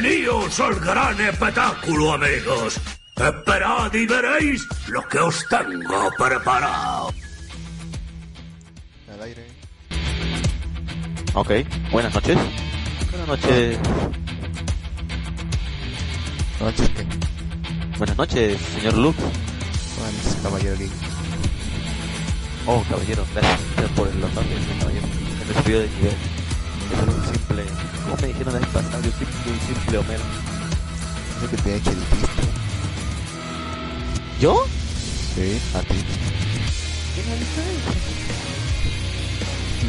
Bienvenidos al gran espectáculo, amigos. Esperad y veréis lo que os tengo preparado. Al aire. Ok, buenas noches. Buenas noches. Buenas noches, ¿qué? Buenas noches, señor Luke. Buenas noches, caballero Lee. Oh, caballero, gracias por el los recibido de nivel soy un simple. ¿Cómo me dijeron la vez pasada? Yo soy un simple Homero. Eso que te dije dijiste. ¿Yo? Sí, a ti. ¿Qué me dice?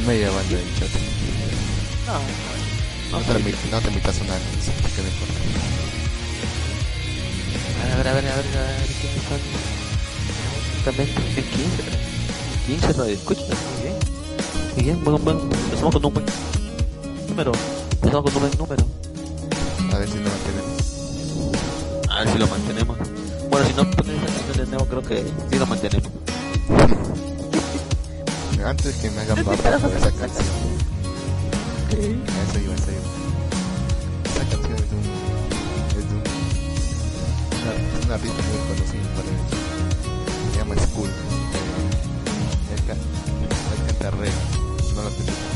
Me llaman de hincha. No, no. Te no te invitas a nada, que me importa. A ver, a ver, a ver, a ver, ¿qué me falta? También el 15, 15 no escucha, muy bien. Muy bien, bueno, bueno, empezamos con un buen número. Empezamos con un buen número. A ver si no mantenemos. A ver si lo mantenemos. Bueno, si no pones esa canción de nuevo, creo que sí lo mantenemos. Antes que me hagan papa por esa canción. A eso iba, a eso iba. Esa canción es de un. Es de un. Una, artista muy conocida eso. Se llama School. Él, ca- él canta reggae. No lo que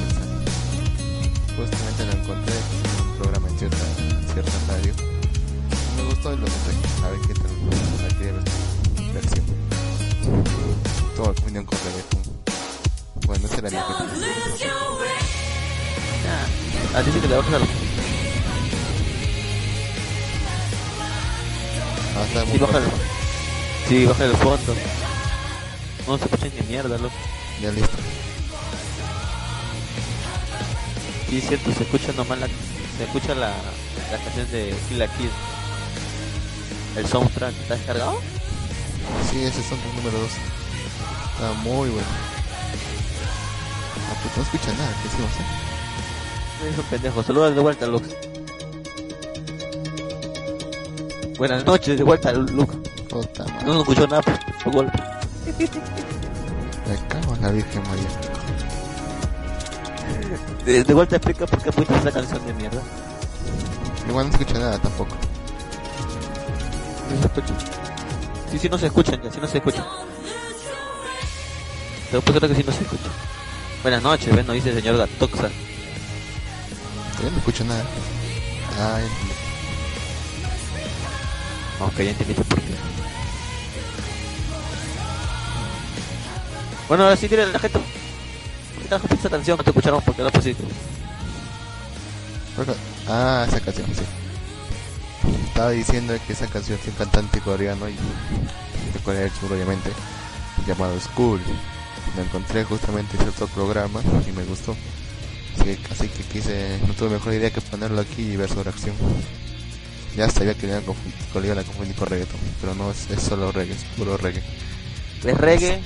Justamente lo encontré en un programa en cierta, en cierta radio. Me gustó y lo compré. A ver qué tal. La quería ver versión. Toda opinión con reggaeton. Bueno, esa era mi opinión. Ah, dice que le bajas a los... Ah, está muy Sí, baja el... Sí, baja el fondo. No se escucha ni mierda, loco. Ya listo. Sí, es cierto, se escucha nomás la... Se escucha la, la canción de Kill la Kill. El soundtrack, ¿está descargado? Sí, ese es el número 2. Está muy bueno. Ah, pues no escucha nada, ¿qué hicimos? Eh? Es un pendejo. Saludos de vuelta, Lux. Buenas noches, de vuelta. Puta madre. No nos escuchó nada por tu golpe. Me cago en la Virgen María. De, de vuelta explica por qué pusiste esa canción de mierda. Igual no escucha nada tampoco. No se escucha. Sí, sí, no se escuchan, ya, sí no se escuchan. Te voy a que sí no se escucha. Buenas noches, ven, nos dice el señor Gatoxa. Yo no escucho nada. Ah, ya entendí. Ok, ya entendiste por qué. Bueno, ahora sí, a la gente. ¿Qué tal esa canción? No te escucharon porque la pusiste. Bueno, Ah, esa canción, sí. Estaba diciendo que esa canción es un cantante coreano y de Corea del Sur, obviamente, llamado School. Lo encontré justamente en cierto programa y me gustó. Así que, así que quise, no tuve mejor idea que ponerlo aquí y ver su reacción. Ya sabía que le iban a confundir, que le iban a confundir con reggaeton, pero no es, es solo reggae, es puro reggae. Es reggae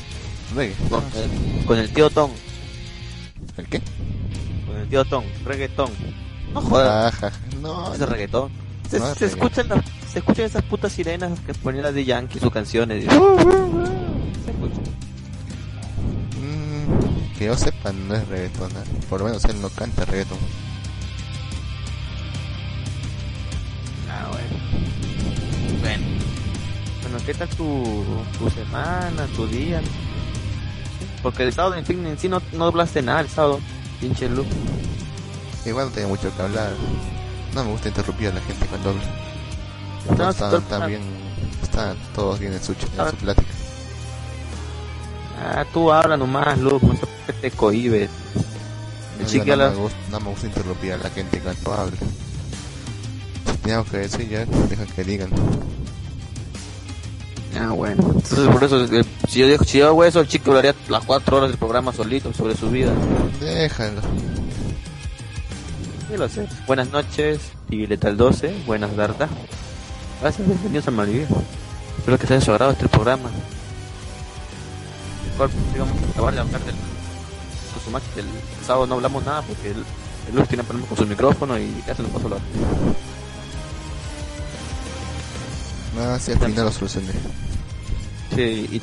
Reggae. con el, con el tío Tom. ¿El qué? Con el tío Tom. Reggaetón. No jodas. Ajá. No, Ese reggaetón. Se, No es se reggaetón. escuchan las, se escuchan esas putas sirenas que ponían las de Yankee, sus canciones. y- Se escucha. Mm, que yo sepa, no es reggaeton. ¿eh? Por lo menos él no canta reggaeton. Ah, bueno. Bueno. Bueno, ¿qué tal tu, tu semana, tu día? Porque el sábado, en en sí no, no hablaste nada el sábado. Pinche Lu. Igual no tenía mucho que hablar. No me gusta interrumpir a la gente cuando habla. No, están, todo- están bien, están todos bien en su, en Ah. su plática. Ah, tú habla nomás, Lu. No te cohibes. No, no, habla- me gusta, no me gusta interrumpir a la gente cuando habla. Tengo que decir ya, deja que digan. Ah, bueno. Entonces, por eso, eh, si yo, si yo hago eso, el chico hablaría las cuatro horas del programa solito sobre su vida. Déjalo. Sí, lo sé. Buenas noches, y Letal 12. Buenas, Darda. Gracias, bienvenidos a Malvivir. Espero que sea de su agrado este programa. Igual, digamos, acabar de hablar del con su máquina. El sábado no hablamos nada porque el, el Luz tiene problemas con su micrófono y ya se lo pasó hablar. No, si al final lo solucioné. Sí, y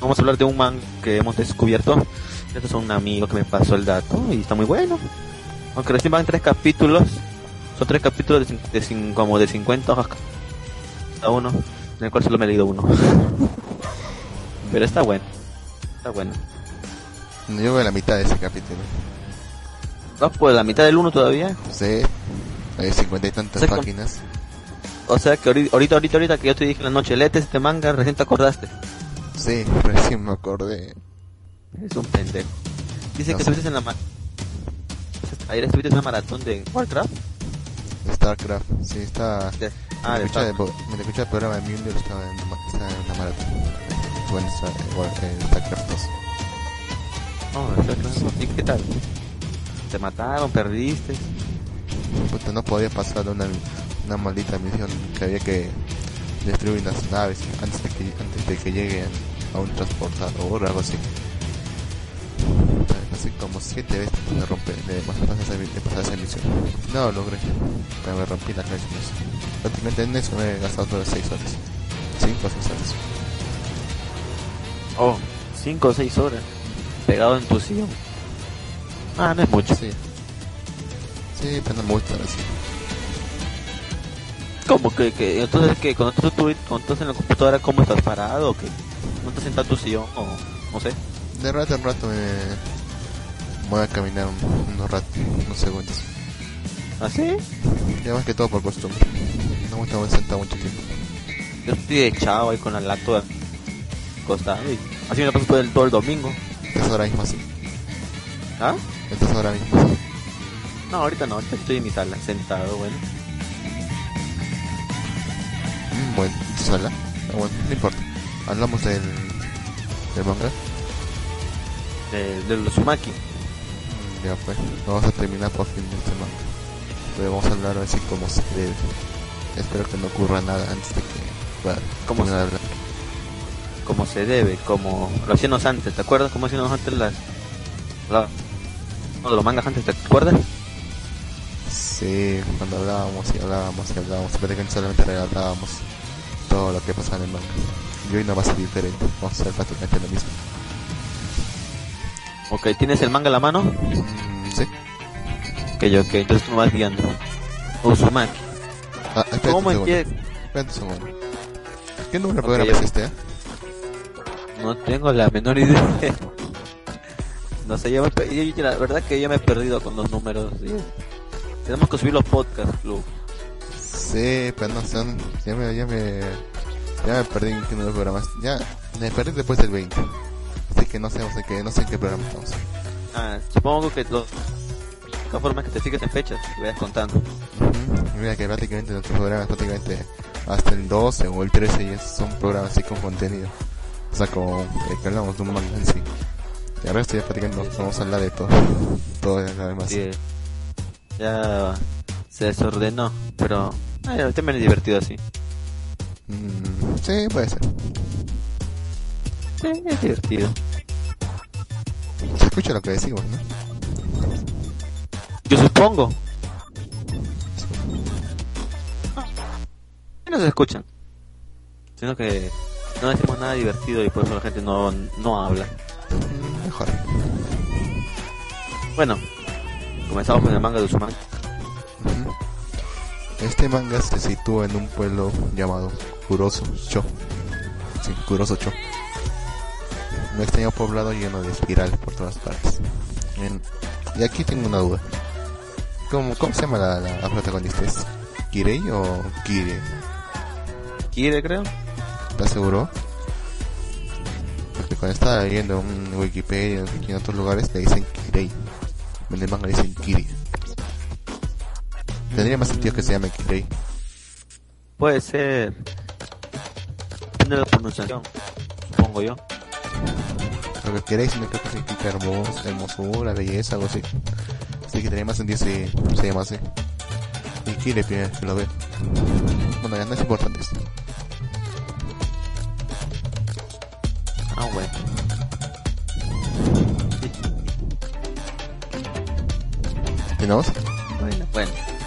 vamos a hablar de un man que hemos descubierto. Este es un amigo que me pasó el dato y está muy bueno. Aunque recién van tres capítulos. Son tres capítulos de, de cin- como de 50 hojas cada uno. En el cual solo me he leído uno. Pero está bueno. Está bueno. Yo voy a la mitad de ese capítulo. ¿Vas por la mitad del uno todavía? Sí, hay cincuenta y tantas con- páginas. O sea que ahorita, ahorita, ahorita, que yo te dije en la noche, léete este manga, recién te acordaste. Sí, recién me acordé. Es un pendejo. Dice No que estuviste en la ma- Ayer estuviste en una maratón de Warcraft. StarCraft, sí, está. De- Ah, de Starcraft. po- me escucha el programa de Mjolnir, estaba en, en una maratón. Bueno, está igual que en StarCraft 2. Oh, Starcraft. ¿Y qué tal? ¿Te mataron? ¿Perdiste? Puta, no podía pasar una, una maldita misión que había que destruir las naves antes de que, antes de que llegue a un transportador o algo así. Así como siete veces de romper, de pasar esa, emisión. No lo logré, pero me rompí la cabeza. Prácticamente en eso me he gastado todas 6 horas. 5 o 6 horas. Oh, 5 o 6 horas. Pegado en tu sillón. Ah, no es mucho. Sí. Sí, pero no me gusta así. ¿Cómo que, que entonces que cuando tú, tú, cuando estás en la computadora cómo estás parado o qué? ¿No estás sentado en tu sillón o no sé? De rato en rato me voy a caminar un- unos ratos, unos segundos. ¿Así? Ya más que todo por costumbre. No me gusta sentado mucho tiempo. Yo estoy echado ahí con la laptop acostado y así me la paso todo el, todo el domingo. Estás ahora mismo así. ¿Ah? Estás ahora mismo así. No, ahorita no, ahorita estoy en mi sala, sentado, bueno. Bueno, tu sala. Ah, bueno, no importa. Hablamos del, del manga. De, de los Uzumaki. Mm, Ya fue. Vamos a terminar por fin este manga. Pero vamos a hablar así como se debe. Espero que no ocurra nada antes de que pueda ¿Cómo terminar de hablar. como se debe, como lo hacíamos antes, ¿te acuerdas cómo hacíamos antes las... La, no, de los mangas antes, ¿te acuerdas? Sí, cuando hablábamos y hablábamos y hablábamos, prácticamente solamente regalábamos todo lo que pasaba en el manga. Y hoy no va a ser diferente, vamos a hacer prácticamente lo mismo. Ok, ¿tienes el manga a la mano? Mm, sí. Ok, ok, entonces tú me vas guiando. Uzumaki. Ah, espérate ¿Cómo un segundo. Espérate un segundo. ¿Qué número de Ok, programa es este, eh? No tengo la menor idea. No sé, yo me, yo- yo- la verdad que yo me he perdido con los números. ¿sí? Tenemos que subir los podcasts, club. Sí, pero no sé, ya me, ya me, ya me perdí en qué número programas. Ya, me perdí después del 20. Así que no sé, no sé qué, no sé en qué programa estamos. Ah, supongo que los... Todas formas que te sigues en fechas, te vayas contando. Ujú. Mira que prácticamente nuestros programas, prácticamente hasta el 12 o el 13 ya son programas así con contenido. O sea, con, eh, que hablamos de un manga en sí. Y el resto ya prácticamente vamos a hablar de todo. Todo ya nada más. Sí, ya se desordenó, pero ay, también es divertido así. Mm, sí, puede ser. Sí, es divertido. Se escucha lo que decimos, ¿no? Yo supongo. No se escuchan. Sino que no decimos nada divertido y por eso la gente no, no habla. Mm, mejor. Bueno, comenzamos con el manga de Uzumaki. Ujú. Este manga se sitúa en un pueblo llamado Kuroso Cho. Sí, Kuroso Cho. Un extraño poblado lleno de espirales por todas partes. Bien. Y aquí tengo una duda. ¿Cómo, cómo se llama la, la- la protagonista? ¿Es Kirei o Kire? Kire, creo. ¿Estás seguro? Porque cuando estaba leyendo en Wikipedia y en otros lugares le dicen Kirei. En el manga le dicen Kiri. Tendría más sentido que se llame Kirei. Puede ser. Depende de la pronunciación, supongo yo. Lo que queréis no creo que significa hermos, hermosura, belleza, algo así. Así que tenía más sentido si se llama así. Y Kire primero que lo ve. Bueno, ya no es importante esto. Ah, bueno. ¿Tenemos? Bueno, bueno.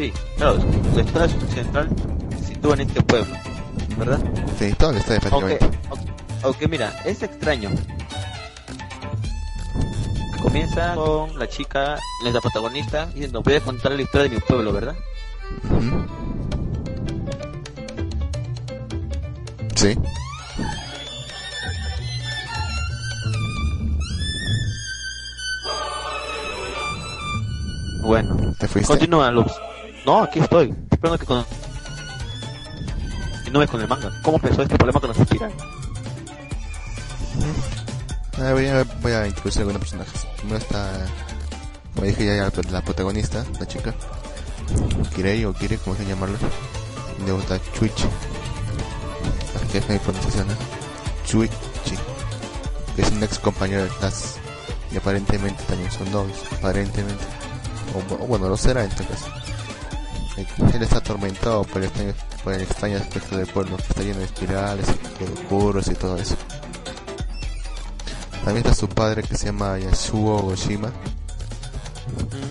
Sí, claro, la historia central se sitúa en este pueblo, ¿verdad? Sí, todo el estadio prácticamente. aunque, aunque mira, es extraño. Comienza con la chica, nuestra protagonista, diciendo, voy a contar la historia de mi pueblo, ¿verdad? Sí. Bueno, ¿Te fuiste? continúa, Luz. No, aquí estoy. Esperando que con... Continúe con el manga. ¿Cómo empezó este problema con los espirales? Ah, voy, a, voy a introducir algunos personajes. Primero está, como dije ya, la, protagonista, la chica. Kirei o Kire, como se llamarla. Luego está Chuichi. Que es mi pronunciación, ¿no? Chuichi. Que es un ex compañero de clase. Y aparentemente también son novios. Aparentemente. O, o bueno, lo será en este caso. Él está atormentado por el extraño, por el extraño aspecto del pueblo, que está lleno de espirales de oscuros y todo eso. También está su padre que se llama Yasuo Goshima.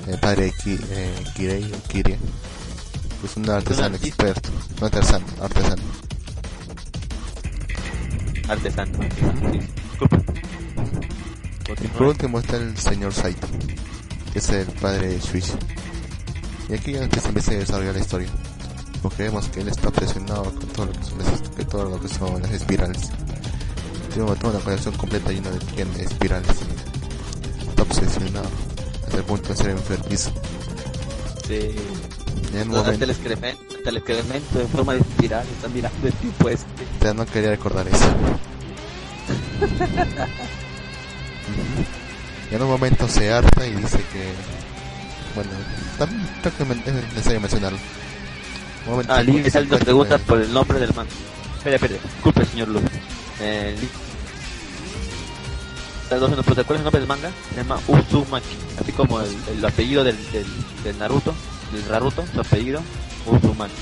El padre de Ki, eh, Kirei o Kirie. Pues un artesano experto. No artesano, artesano. Artesano. Sí, disculpa. Por último está el señor Saito, que es el padre de Shuichi. Y aquí ya empieza, empieza a desarrollar la historia. Porque vemos que él está obsesionado con todo lo que son las, que todo lo que son las espirales. Tiene toda una colección completa llena de espirales. Está obsesionado hasta el punto de ser enfermizo. Sí. En un Hasta momento el excremento, hasta el excremento en forma de espiral está mirando el tipo este. ya no quería recordar eso. y en un momento se harta y dice que bueno, también creo que es necesario mencionarlo. Ah, Lee Saldo encuentra pregunta él. por el nombre del man. Espera, espera, disculpe señor Luz. Eh, Lee Saldo nos pregunta cuál es el nombre del manga. Se llama Uzumaki, así como el, el apellido del, del, del Naruto, del Naruto, su apellido, Uzumaki.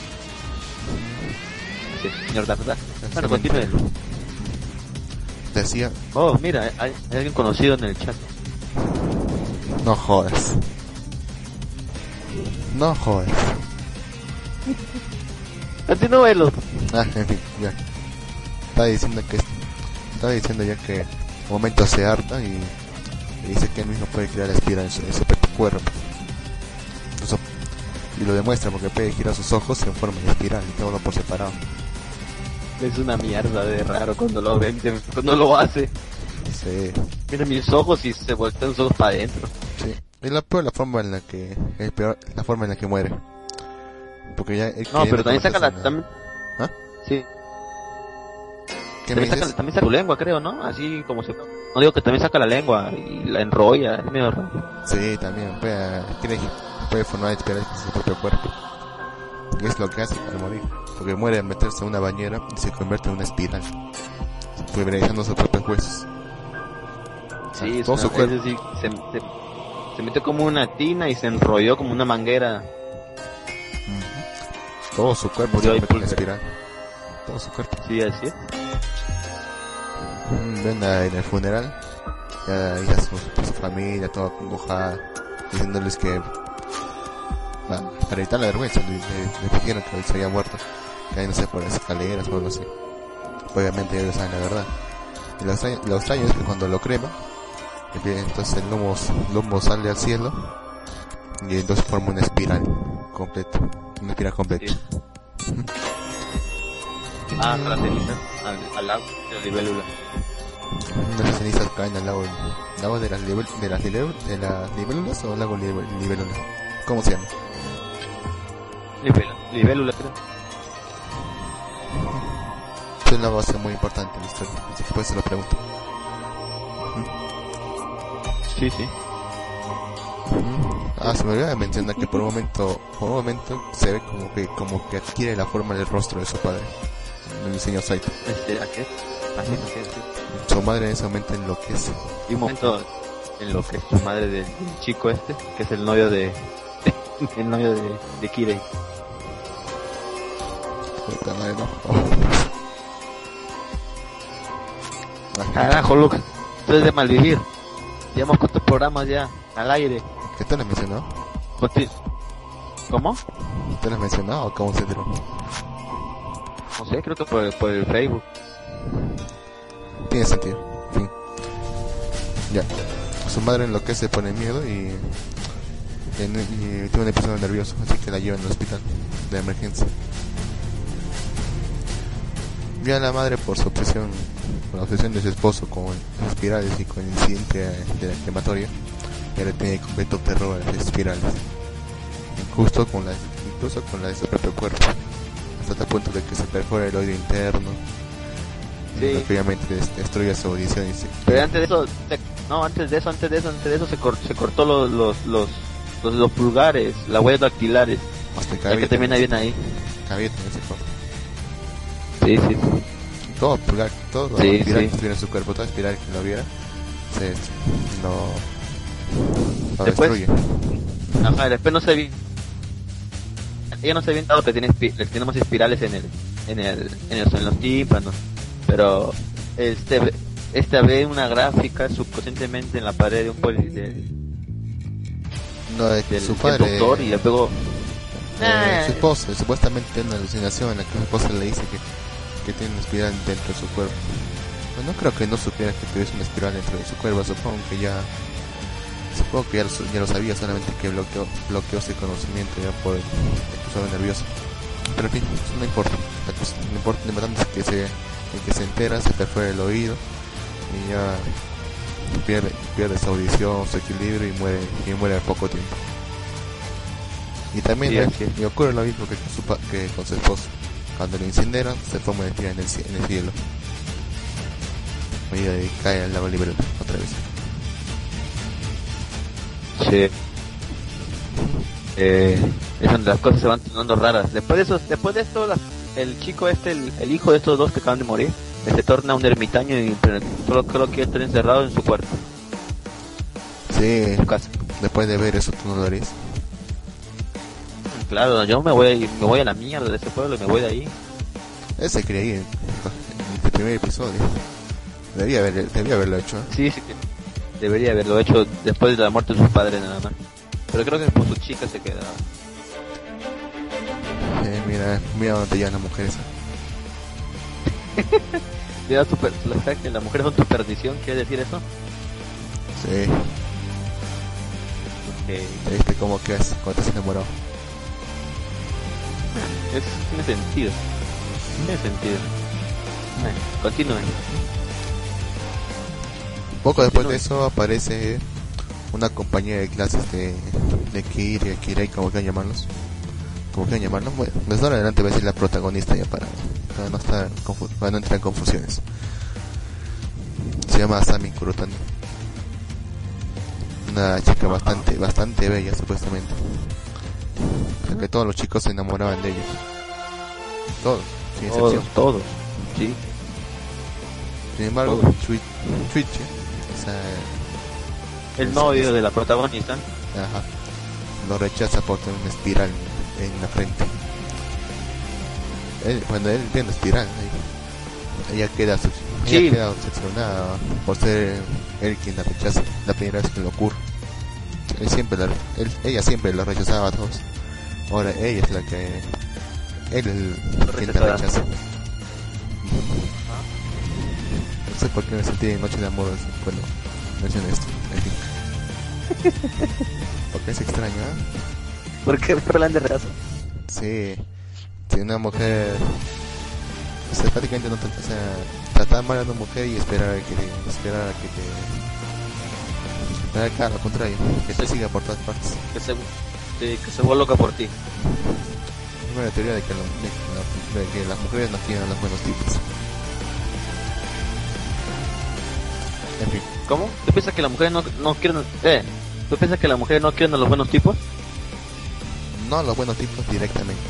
Sí, señor Darda. Bueno, continúe. Decía, Oh, mira, hay, hay alguien conocido en el chat. no jodas. No jodas. Continúelo. Ah, en fin, ya. Estaba diciendo que estaba diciendo ya que un momento se harta y, y dice que él mismo puede crear la espiral en su, en su cuerpo. Y lo demuestra porque puede girar sus ojos en forma de espiral y todo por separado. Es una mierda de raro cuando lo ven, cuando lo hace. Sí, Mira mis ojos y se voltean los ojos para adentro. sí. Es la peor la forma en la que es peor la forma en la que muere. Porque ya él No, pero también saca la... También, ¿Ah? Sí, ¿Qué me también saca, también saca su lengua, creo, ¿no? Así como se... No digo que también saca la lengua y la enrolla, es medio raro. Sí, también puede, quiere- puede formar espirales en su propio cuerpo. Y es lo que hace para morir. Porque muere al meterse en una bañera y se convierte en una espiral. Pulverizando sus propios huesos. Sí, es todo una- su cuerpo. es decir, se, se, se metió como una tina y se enrolló como una manguera. Todo su cuerpo se ahí convierte en espiral. Todo su cuerpo. Sí, así es. Mm, Ven a- en el funeral. Ya, ya su, su familia toda congojada. Diciéndoles que... ah, para evitar la vergüenza, le, dijeron que se había muerto. Cayéndose por las escaleras o algo así. Obviamente ellos saben la verdad. Y lo extraño, lo extraño es que cuando lo crema, entonces el humo, el humo sale al cielo y entonces forma una espiral completa. Una espiral completa. Sí. Ah, con las cenizas al, al lado de la libélula. Unas cenizas caen al lago, lago de las, libel- de las, libel- de las libélulas o lago libélula. ¿Cómo se llama? Libélula, libélula creo. Es una base muy importante en la historia, así que pues se lo pregunto. Sí, sí. Ah, se me olvidaba de mencionar que por un momento, por un momento se ve como que, como que adquiere la forma del rostro de su padre, el señor Saito. Este, aquí es. Así, así, así. Su madre en ese momento enloquece. Y un momento en lo que su madre del, chico este, que es el novio de... el novio de, de Kirei. Puta madre, no. Carajo, Lucas. Esto es de malvivir. Llevamos cuántos programas ya al aire. ¿Qué te lo has mencionado? ¿Cómo? ¿Te lo has mencionado o cómo se enteró? No sé, creo que por, el- por el Facebook. Tiene sentido. En fin. Ya. Su madre enloquece por el miedo y, en- y tiene un episodio nervioso, así que la llevan al hospital de emergencia. Ya la madre por su obsesión, por la obsesión de su esposo con las espirales y con el incidente de la crematoria, ya le tiene completo terror a las espirales. Justo con la, incluso con la de su propio cuerpo. Hasta tal punto de que se perfora el oído interno. Sí. Obviamente des- destruye su audición y se- Pero antes de eso, se- no, antes de eso, antes de eso, antes de eso se, cor- se cortó los, los, los, los, los pulgares, las huellas dactilares. hasta el Ya cabello que también- bien ahí. cabello también se corta. Sí, sí. Todo pulgar, todo Sí, espiral sí. que estuviera en su cuerpo, toda espiral que lo viera, se lo, lo Después- destruye. Ajá, después no se vi. Ella no se había dado que tiene, tenemos espirales en el, en el, en, el- en los tímpanos. Pero, este, esta ve una gráfica subconscientemente en la pared de un poli de- No, es del, su del padre. doctor y luego eh, su esposa, supuestamente tiene una alucinación en la que su esposa le dice que, que tiene una espiral dentro de su cuerpo. Bueno, no creo que no supiera que tuviese una espiral dentro de su cuerpo, supongo que ya. Supongo que ya lo, ya lo sabía, solamente que bloqueó, bloqueó ese conocimiento ya por el episodio nervioso. Pero en fin, eso no importa. Lo import- lo importante es que se, el que se entera, se perfora el oído y ya pierde, pierde su audición, su equilibrio y muere, y muere al poco tiempo. Y también Sí, eh, y ocurre lo mismo que con su, que con su esposo. Cuando lo incineran, se forma una estrella en el, en el cielo. Y cae al lago libre otra vez. Sí. Eh, es donde las cosas se van tornando raras. Después de eso, después de esto, el chico este, el, el hijo de estos dos que acaban de morir, eh, se torna un ermitaño y solo creo que estar encerrado en su cuarto, Sí, en su casa. después de ver eso, tú no lo harías. Claro, yo me voy, me voy a la mierda de ese pueblo y me voy de ahí. Él se creía ahí en, el primer episodio. Debía, haber, debía haberlo hecho. ¿eh? Sí, sí, debería haberlo hecho después de la muerte de su padre nada más. Pero creo que por su chica se queda. Eh, mira, mira dónde te llevan las mujeres. Mira, tu per- la verdad que las mujeres son tu perdición, ¿quiere decir eso? Sí, Porque viste cómo quedas cuando estás enamorado. Es, tiene sentido. Tiene sentido. Bueno, continúen. Poco después de eso aparece una compañía de clases de, de Kira y como quieran llamarlos. Como quieran llamarlos. Bueno, ahora en adelante voy a decir la protagonista ya para, para no estar para no entrar en confusiones. Se llama Sami Kurotani. Una chica bastante, bastante bella supuestamente. La que todos los chicos se enamoraban de ella. Todos, sin Todos, excepción. todos. Sí. Sin embargo, Shuichi, esa El Es- novio de la protagonista. Ajá. Lo rechaza por tener una espiral en la frente. Él, cuando él una espiral, ahí, ella queda, Sí. ella queda obsesionada por ser él quien la rechaza. La primera vez que le ocurre. Él siempre la- él- ella siempre lo rechazaba a todos. Ahora ella es la que. Él es el la Rechazada. rechaza. No sé por qué me sentí en Noche de Amor cuando mencioné esto. En fin. Porque es extraño, ¿eh? ¿Por qué hablan de rechazo? Sí. Si una mujer. O sea, prácticamente no. O sea, tratar mal a una mujer y esperar a que. Esperar a que te. Que haga lo contrario. Que te siga por todas partes. Que se, de- que se vuelva loca por ti. Es una teoría de que, lo- de que la- de que las mujeres no quieren a los buenos tipos. En fin. ¿Cómo? ¿Tú piensas que las mujeres no, no quieren... Eh, ¿tú piensas que las mujeres no quieren a los buenos tipos? No a los buenos tipos directamente.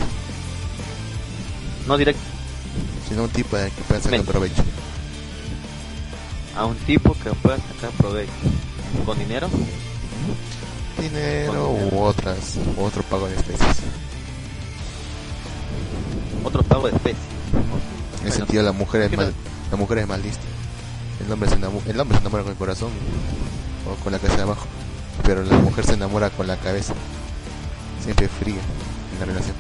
No directo Sino un tipo de que pueda sacar provecho. a un tipo que pueda sacar provecho. ¿Con dinero? Dinero u otras. u otro pago de especies. Otro pago de especie. En ese sentido la mujer es ¿qué más, no? la mujer es más lista. El hombre se enamora, el hombre se enamora con el corazón o con la cabeza de abajo, pero la mujer se enamora con la cabeza. Siempre fría en la relación.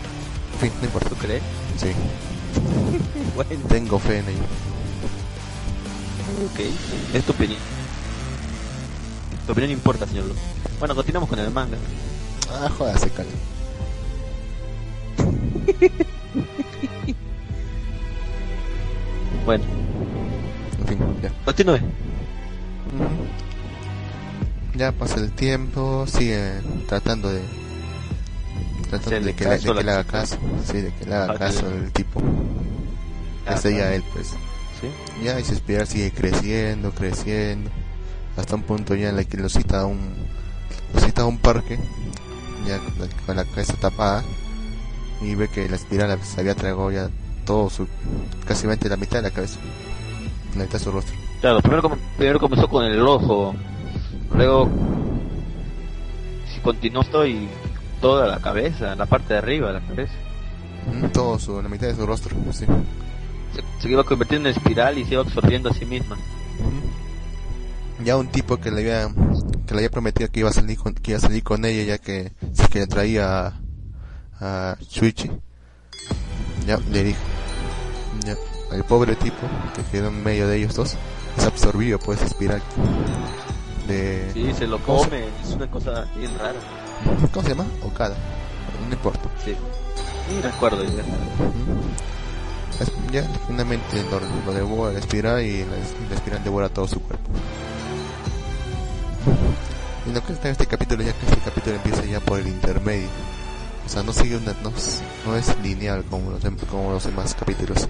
En fin, no importa. ¿Tú crees? Sí, Bueno, tengo fe en ello. ok. Es tu opinión. Tu opinión importa, señor Lu. Bueno, continuamos con el manga. Ah, jódase, Cali. Bueno, En fin, ya. continúe. Ya pasa el tiempo, sigue tratando de tratando de que, le, de que haga caso, sí, de que le haga Ah, caso el tipo. Ah, Ese ya claro. él, pues. ¿Sí? Ya y su espiral sigue creciendo, creciendo, hasta un punto ya en el que lo cita a un, lo cita a un parque, ya con la, con la cabeza tapada, y ve que la espiral se había tragado ya todo su, casi la mitad de la cabeza, la mitad de su rostro. Claro, primero, primero comenzó con el ojo, luego si continuó y toda la cabeza, la parte de arriba de la cabeza. Mm, Todo su, la mitad de su rostro, sí. Se, se iba convirtiendo en espiral y se iba absorbiendo a sí misma. Ya un tipo que le había que le había prometido que iba a salir con, que iba a salir con ella ya que si que le traía a, a Shuichi. Ya le dijo. Ya, el pobre tipo que quedó en medio de ellos dos es absorbido por esa espiral de Sí, se lo ¿Cómo se- come, es una cosa bien rara. ¿Cómo se llama? Okada. No importa. Sí. Ni recuerdo ya. Es- Ya finalmente lo, lo devora la espiral y la, la espiral devora todo su cuerpo. Y lo que está en este capítulo ya que este capítulo empieza ya por el intermedio. O sea, no sigue una, no, es- no es lineal como los, dem- como los demás capítulos.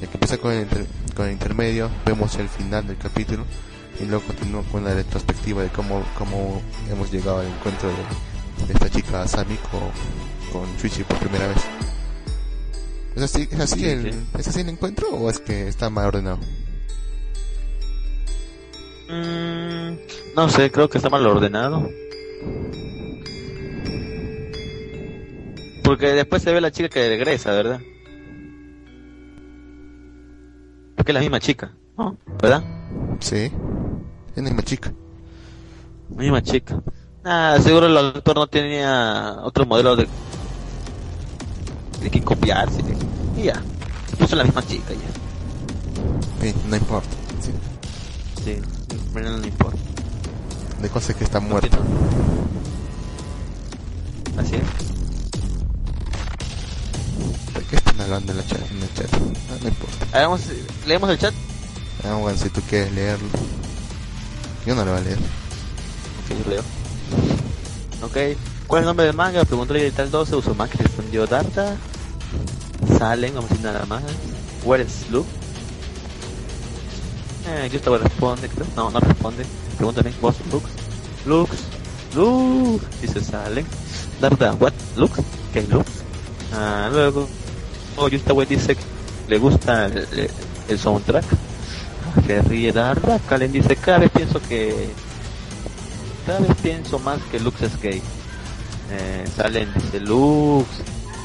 Ya que empieza con el, inter- con el intermedio, vemos el final del capítulo y luego continúa con la retrospectiva de cómo, cómo hemos llegado al encuentro de, de esta chica Sami con, con Chuichi por primera vez. ¿Es así, es, así Sí, el. ¿Es así el encuentro o es que está mal ordenado? Mm, no sé, creo que está mal ordenado. Porque después se ve la chica que regresa, ¿verdad? Porque es la misma chica, ¿no? ¿Verdad? Sí. Es la misma chica. La misma chica. Ah, seguro el autor no tenía otro modelo de de que copiarse. Y ya, se puso la misma chica ya. Sí, no importa. Sí. Sí, pero no le importa. De cosas que está muerta. Así es. ¿De qué están hablando en, la chat, en el chat? Ah, no importa. Vamos, leemos el chat. Ah, bueno, si tú quieres leerlo. Yo no lo voy a leer. Ok, yo leo. Ok, ¿cuál es el nombre del manga? Preguntó el tal 12, Uzumaki respondió Darda. Salen, vamos a decir nada más. Where is Luke? Eh, yo estaba responde. No, no responde. Pregúntame, ¿vos Lux? Lux, Lux, dice Salen. Darda, ¿what? Lux? ¿Qué es Lux? Ah, luego, oh, Yustawe dice que le gusta el soundtrack. Ah, Se ríe Darda. Kalen dice, cada vez pienso que cada vez pienso más que Lux es gay. Eh, salen, dice Lux,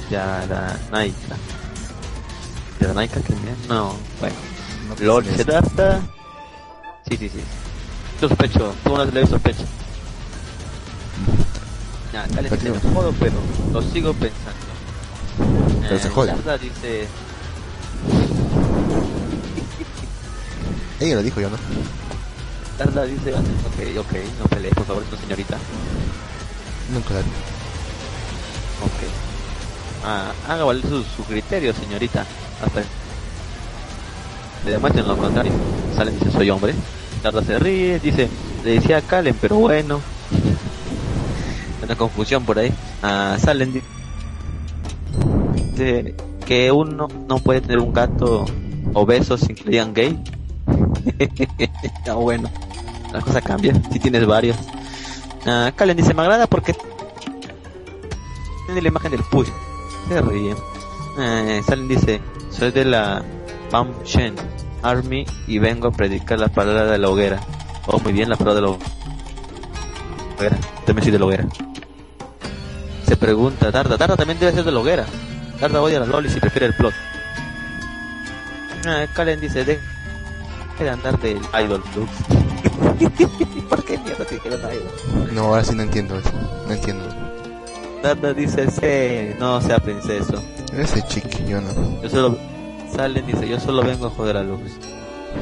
Yaranaika. ¿Yaranaika que No, bueno. No LOL se data. Sí, sí, sí. Sospecho, tú una leve sospecha. Acá les dice, me jodo, pero lo sigo pensando. Pero se jode. Yarda dice, Ella lo dijo yo, ¿no? Yarda dice, ok, ok, no pelees, por favor, no, señorita. Nunca la. Ok. Ah, haga valer su, su criterio, señorita. Hasta le demuestren lo contrario. Salen dice, soy hombre. Tarda se ríe, dice, le decía Calen, pero bueno. Una confusión por ahí. Ah, Salen di- dice que uno no puede tener un gato obeso sin que le digan gay. ah, bueno. La cosa cambia si tienes varios. Ah, Calen dice, me agrada porque tiene la imagen del push. Se ríe. Eh, Salen dice, soy de la Pam Shen Army y vengo a predicar la palabra de la hoguera. Oh, muy bien, la palabra de la hoguera. También soy de la hoguera. Se pregunta, Darda, Darda también debe ser de la hoguera. Darda odia a las lolis y prefiere el plot. Eh, Kalen dice, de de andar del idol Lux. ¿Por qué mierda te dijeron idol? No, ahora sí no entiendo eso. No entiendo. Darda dice, sí, no sea princeso. Ese chiqui, yo no. Yo solo... Salen dice, yo solo vengo a joder a Lux.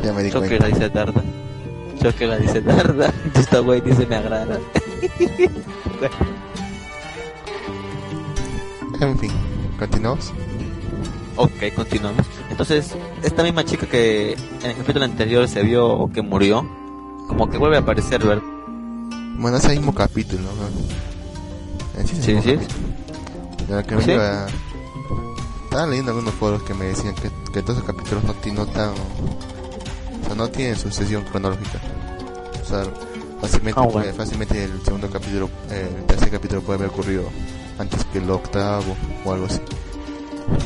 Ya me di la dice Darda. Choque la dice Darda. Esta güey dice me agrada. En fin, continuamos. ok, continuamos. Entonces, esta misma chica que en el capítulo anterior se vio o que murió, como que vuelve a aparecer, ¿verdad? Bueno, ese mismo capítulo, ¿no? En sí, es el Sí, sí. La que ¿Sí? iba- Estaba leyendo algunos foros que me decían que, que todos los capítulos no, no tan... O sea, no tienen sucesión cronológica. O sea, fácilmente, Ah, bueno. puede- fácilmente el segundo capítulo, eh, el tercer capítulo puede haber ocurrido antes que el octavo o algo así.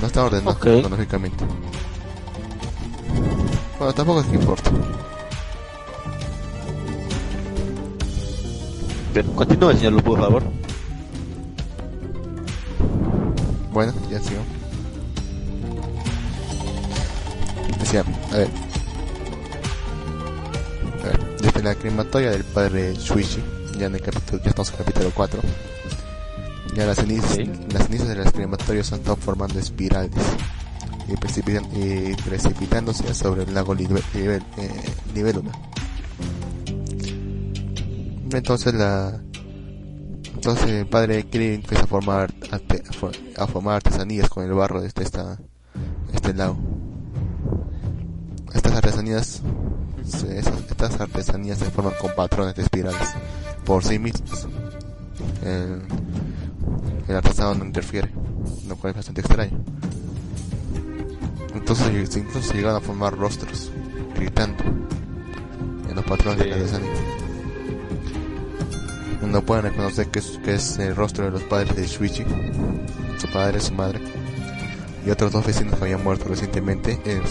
No está ordenado cronológicamente. Bueno, tampoco es que importa. Pero continúe, señor Lupo, por favor. Bueno, ya sigo. A ver. En la crematoria del padre Shuichi, ya en el capítulo, ya estamos en el capítulo 4. Ya las cenizas, Sí. las cenizas de los crematorios se están formando espirales y, precipitan- y precipitándose sobre el lago Libe- Libe- eh, Libélula. Entonces la entonces el padre Kirin empieza a formar a for- a formar artesanías con el barro de este, esta, este lago. Estas artesanías se- esas- estas artesanías se forman con patrones de espirales por sí mismas. El, el artesano no interfiere, lo cual es bastante extraño. Entonces incluso se llegan a formar rostros, gritando en los patrones de la artesanía. Uno puede reconocer que es, que es el rostro de los padres de Shuichi, su padre, su madre, y otros dos vecinos que habían muerto recientemente en,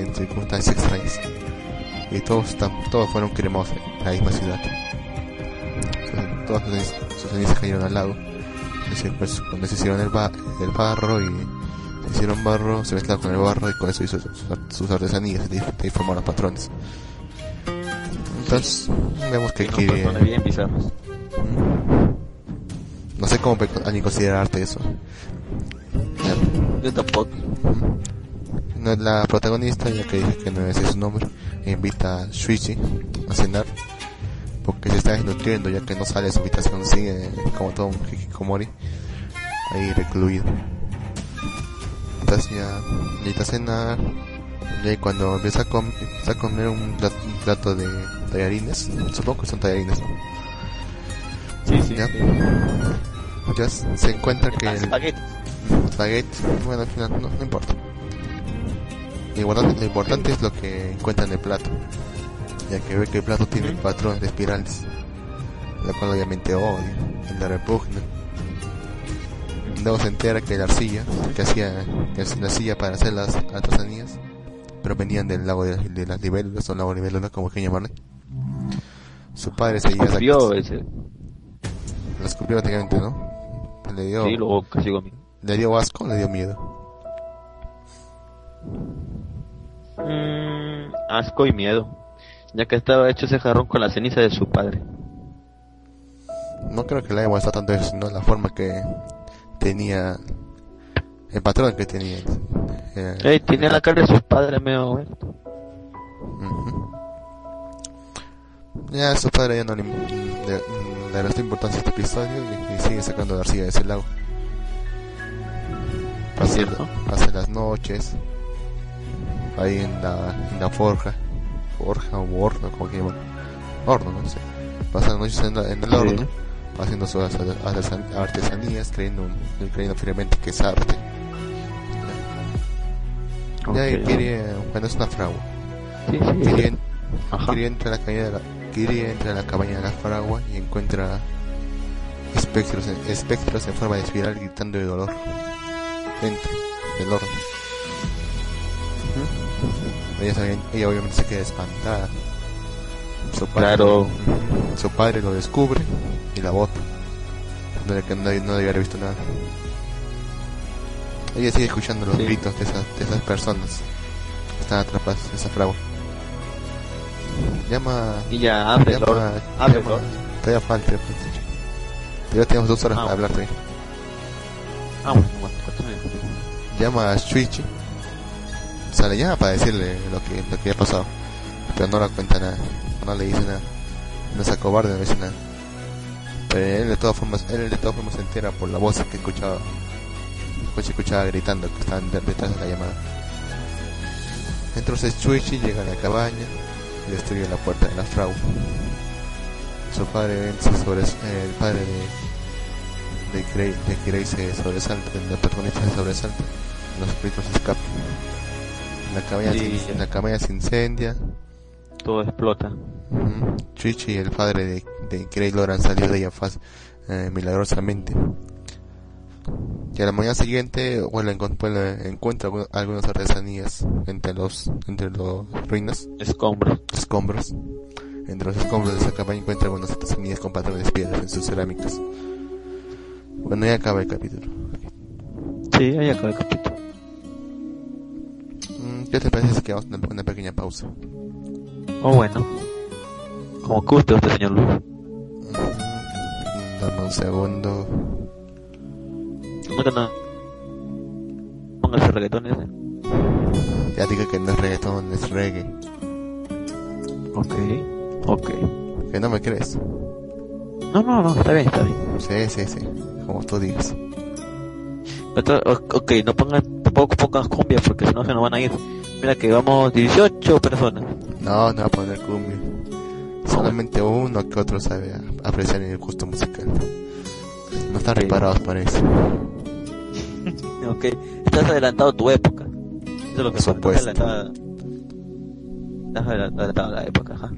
en circunstancias extrañas. Y todos, todos fueron cremados en la misma ciudad. Entonces, Todas sus cenizas, sus cenizas cayeron al lago. Así pues, cuando se hicieron el, ba- el barro y se hicieron barro, se mezclaron con el barro y con eso hizo sus, sus artesanías y y formaron patrones. Entonces, vemos que aquí... no, sé cómo pe- alguien considera arte eso. Yo tampoco. No es la protagonista, ya que dice que no es su nombre, e invita a Shuichi a cenar porque se está desnutriendo, ya que no sale de su habitación, sigue como todo un hikikomori ahí recluido. Entonces ya invita a cenar, y ahí cuando empieza a, com- empieza a comer un plato, un plato de tallarines, supongo que son tallarines, ¿no? Sí, sí. Ya. Ya se encuentra que el, espagueti. Spaghetti, bueno, al final no, no importa. Lo importante, lo importante es lo que encuentra en el plato, ya que ve que el plato tiene patrones de espirales, lo cual obviamente odia, y le repugna. Luego se entera que la arcilla, que hacía que la arcilla para hacer las artesanías, provenían del lago de, de las libélulas, o lago de libélulas, como que llamarle. Su padre seguía Escupió ese. lo escupió prácticamente, ¿no? Le dio, Sí, luego casi conmigo. le dio asco, le dio miedo. Mm, asco y miedo. Ya que estaba hecho ese jarrón con la ceniza de su padre. No creo que le haya molestado tanto eso, sino la forma que tenía, el patrón que tenía. Eh, Ey, tenía la cara de su padre medio muerto. Ujú. Ya su padre ya no le, le, le restó importancia a este episodio y, y sigue sacando la arcilla de ese lago. Pasa, pasa las noches ahí en la, en la forja, forja o horno, como que llaman, horno, no sé. Pasa las noches en, la- en el horno haciendo sus artesan- artesanías, creyendo, creyendo firmemente que es arte. Ya, y Ok. quiere, bueno, es una fragua. Sí, sí. Kiri, entra a la cabaña de la, Kiri entra a la cabaña de la fragua y encuentra espectros en, espectros en forma de espiral gritando de dolor dentro del horno. Ella, ella obviamente se queda espantada. Su padre, Claro. Su padre lo descubre y la bota. No, no debía haber visto nada. Ella sigue escuchando los Sí. gritos de esas, de esas personas que están atrapadas en esa fragua. Llama. Y ya abre llama. Abre llama- horno. Todavía falta. falta. Ya tenemos dos horas Ah, para hablar todavía. Ah, bueno, bueno. Llama a Shuichi. O sea, le llama para decirle lo que, lo que ha pasado. Pero no le cuenta nada. No le dice nada. No es cobarde, no dice nada. Pero él de todas formas, él de todas formas se entera por la voz que escuchaba. Que se escuchaba gritando que estaban de- detrás de la llamada. Entonces Shuichi llega a la cabaña y destruye la puerta de la frau. Su padre sobre el padre de de Kirei, de Kirei se sobresalta, el protagonista se sobresalta, los espíritus escapan. La cabaña, Sí. se, la cabaña se incendia, Todo explota. Ujú. Chichi y el padre de, de Kirei logran salir de ella fácil, eh, milagrosamente. Y a la mañana siguiente, bueno, encuentra algu- algunas artesanías entre los, entre los ruinas, Escombros. escombros. Entre los escombros de esa cabaña encuentra algunas artesanías con patrones de piedras en sus cerámicas. Bueno, ya acaba el capítulo. Sí, ahí acaba el capítulo. Mm, ¿Qué te parece si quedamos una, una pequeña pausa? Oh, bueno. como que usted, señor Luz. Mm, Dame un segundo. No que no. Póngase reggaetón ese. Ya digo que no es reggaetón, es reggae. Ok, ok. ¿Que no me crees? No, no, no, está bien, está bien. Sí, sí, sí. Como tú digas. Ok, no pongan, tampoco pongan cumbia porque si no se nos van a ir. Mira que vamos 18 personas. No, no va a poner cumbia. Solamente uno que otro sabe apreciar el gusto musical. No están Sí. preparados para eso. Ok, estás adelantado a tu época. Eso es lo que estás supuesto. adelantada. Estás adela- adelantado a la época, ajá.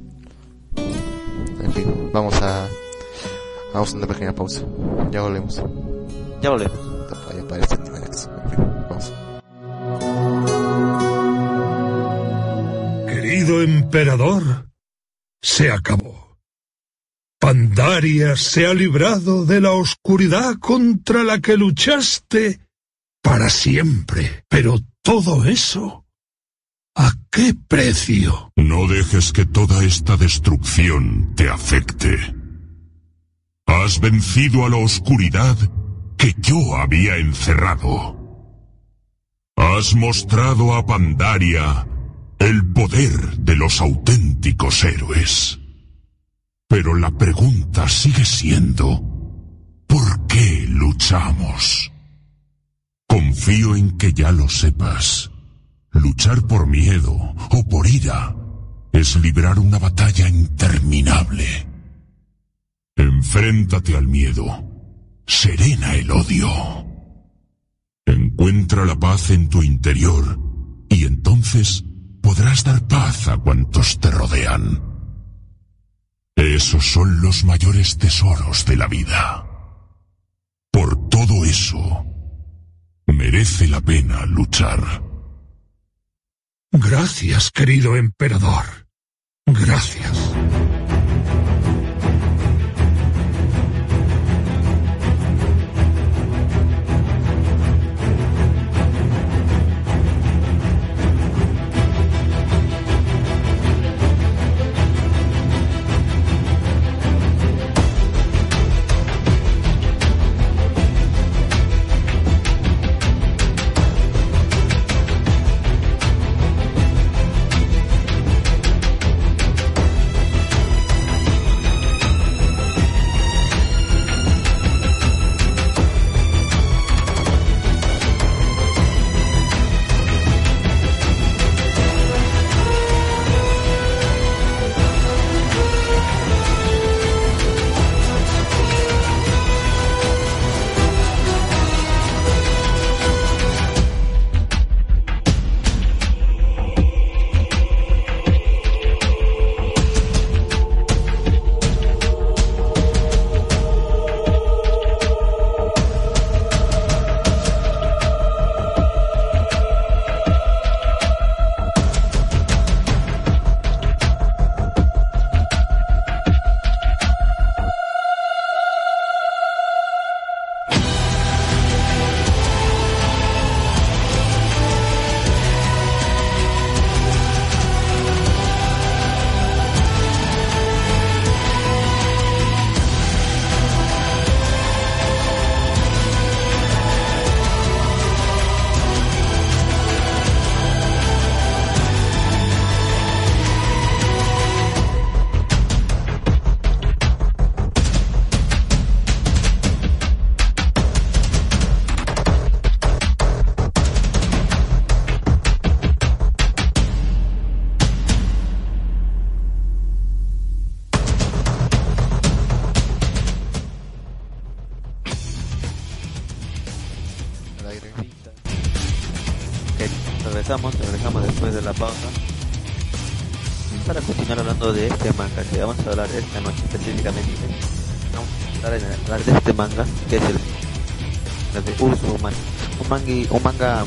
En fin, vamos a... Vamos a una pequeña pausa. Ya volvemos. Ya volvemos. Ya parece Animalex. En fin, Querido emperador, se acabó. Pandaria se ha librado de la oscuridad contra la que luchaste para siempre. Pero todo eso, ¿a qué precio? No dejes que toda esta destrucción te afecte. Has vencido a la oscuridad que yo había encerrado. Has mostrado a Pandaria el poder de los auténticos héroes. Pero la pregunta sigue siendo, ¿por qué luchamos? Confío en que ya lo sepas. Luchar por miedo o por ira es librar una batalla interminable. Enfréntate al miedo. Serena el odio. Encuentra la paz en tu interior y entonces podrás dar paz a cuantos te rodean. Esos son los mayores tesoros de la vida. Por todo eso, merece la pena luchar. Gracias, querido emperador. Gracias.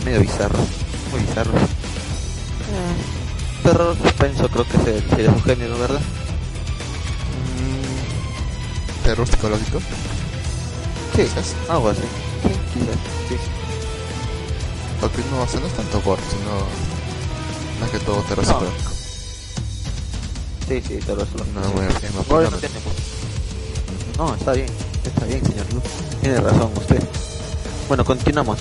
Medio bizarro, muy bizarro. Terror suspenso creo que es el- sería su género, ¿verdad? Mm, ¿Terror psicológico? Sí, Quizás. algo así. Sí, quizás, sí. Porque no, o sea, no es tanto gore, sino más que todo terror No. psicológico. Sí, sí, todo eso. No, bueno, me No, no No, está bien, está bien, señor Luz. Tiene razón usted. Bueno, continuamos.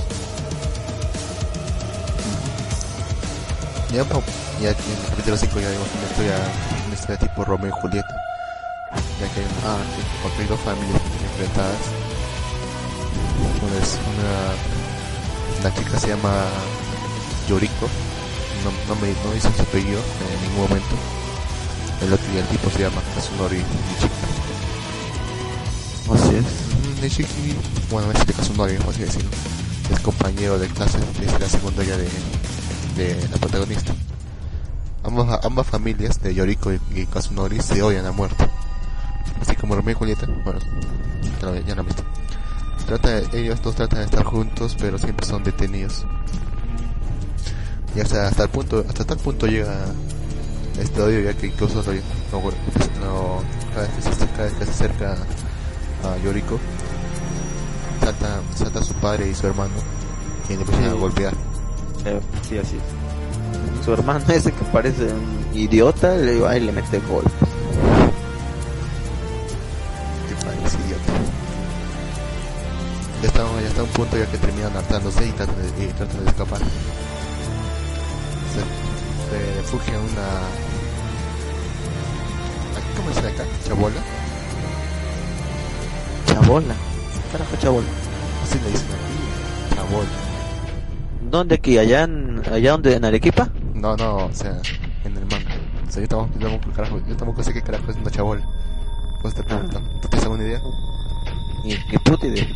Ya, po- ya en el capítulo 5 ya vimos una historia, una historia tipo Romeo y Julieta. Ya que hay, Ah, hay dos familias enfrentadas. Una es una, la chica se llama Yoriko. No, no me no dice su apellido en ningún momento. El otro y el tipo se llama Kazunori Nichiki. Así es. Mm, Nishiki, bueno, es de Kazunori, vamos a decirlo. Es compañero de clase desde la secundaria de, de la protagonista. Ambas, ambas familias de Yoriko y, y Kazunori se odian a muerte. Así como Romeo y Julieta, bueno, ya lo, ya lo han visto. Trata de- ellos dos tratan de estar juntos, pero siempre son detenidos. Y hasta, hasta el punto, hasta tal punto llega este odio ya que incluso lo, lo- lo- cada, vez que se, cada vez que se acerca a Yoriko, salta, salta su padre y su hermano, y le empiezan a golpear. Eh, sí, así es. Su hermano ese que parece un idiota, le va y le mete golpes. Que parece idiota. Ya está, ya está un punto ya que terminan hartándose y tratan de, y tratan de escapar. Se, se refugia una... ¿Cómo se dice acá? ¿Chabola? Chabola. Carajo, chabola. Así le dicen aquí. Chabola. ¿Dónde aquí? ¿Allá en, allá donde, en Arequipa? No, no, o sea, en el manga. O sea, yo tampoco, yo tampoco, carajo, yo tampoco sé qué carajo es una chabola. Pues te pregunto, ¿tú tienes alguna idea? Ni, ni puta idea.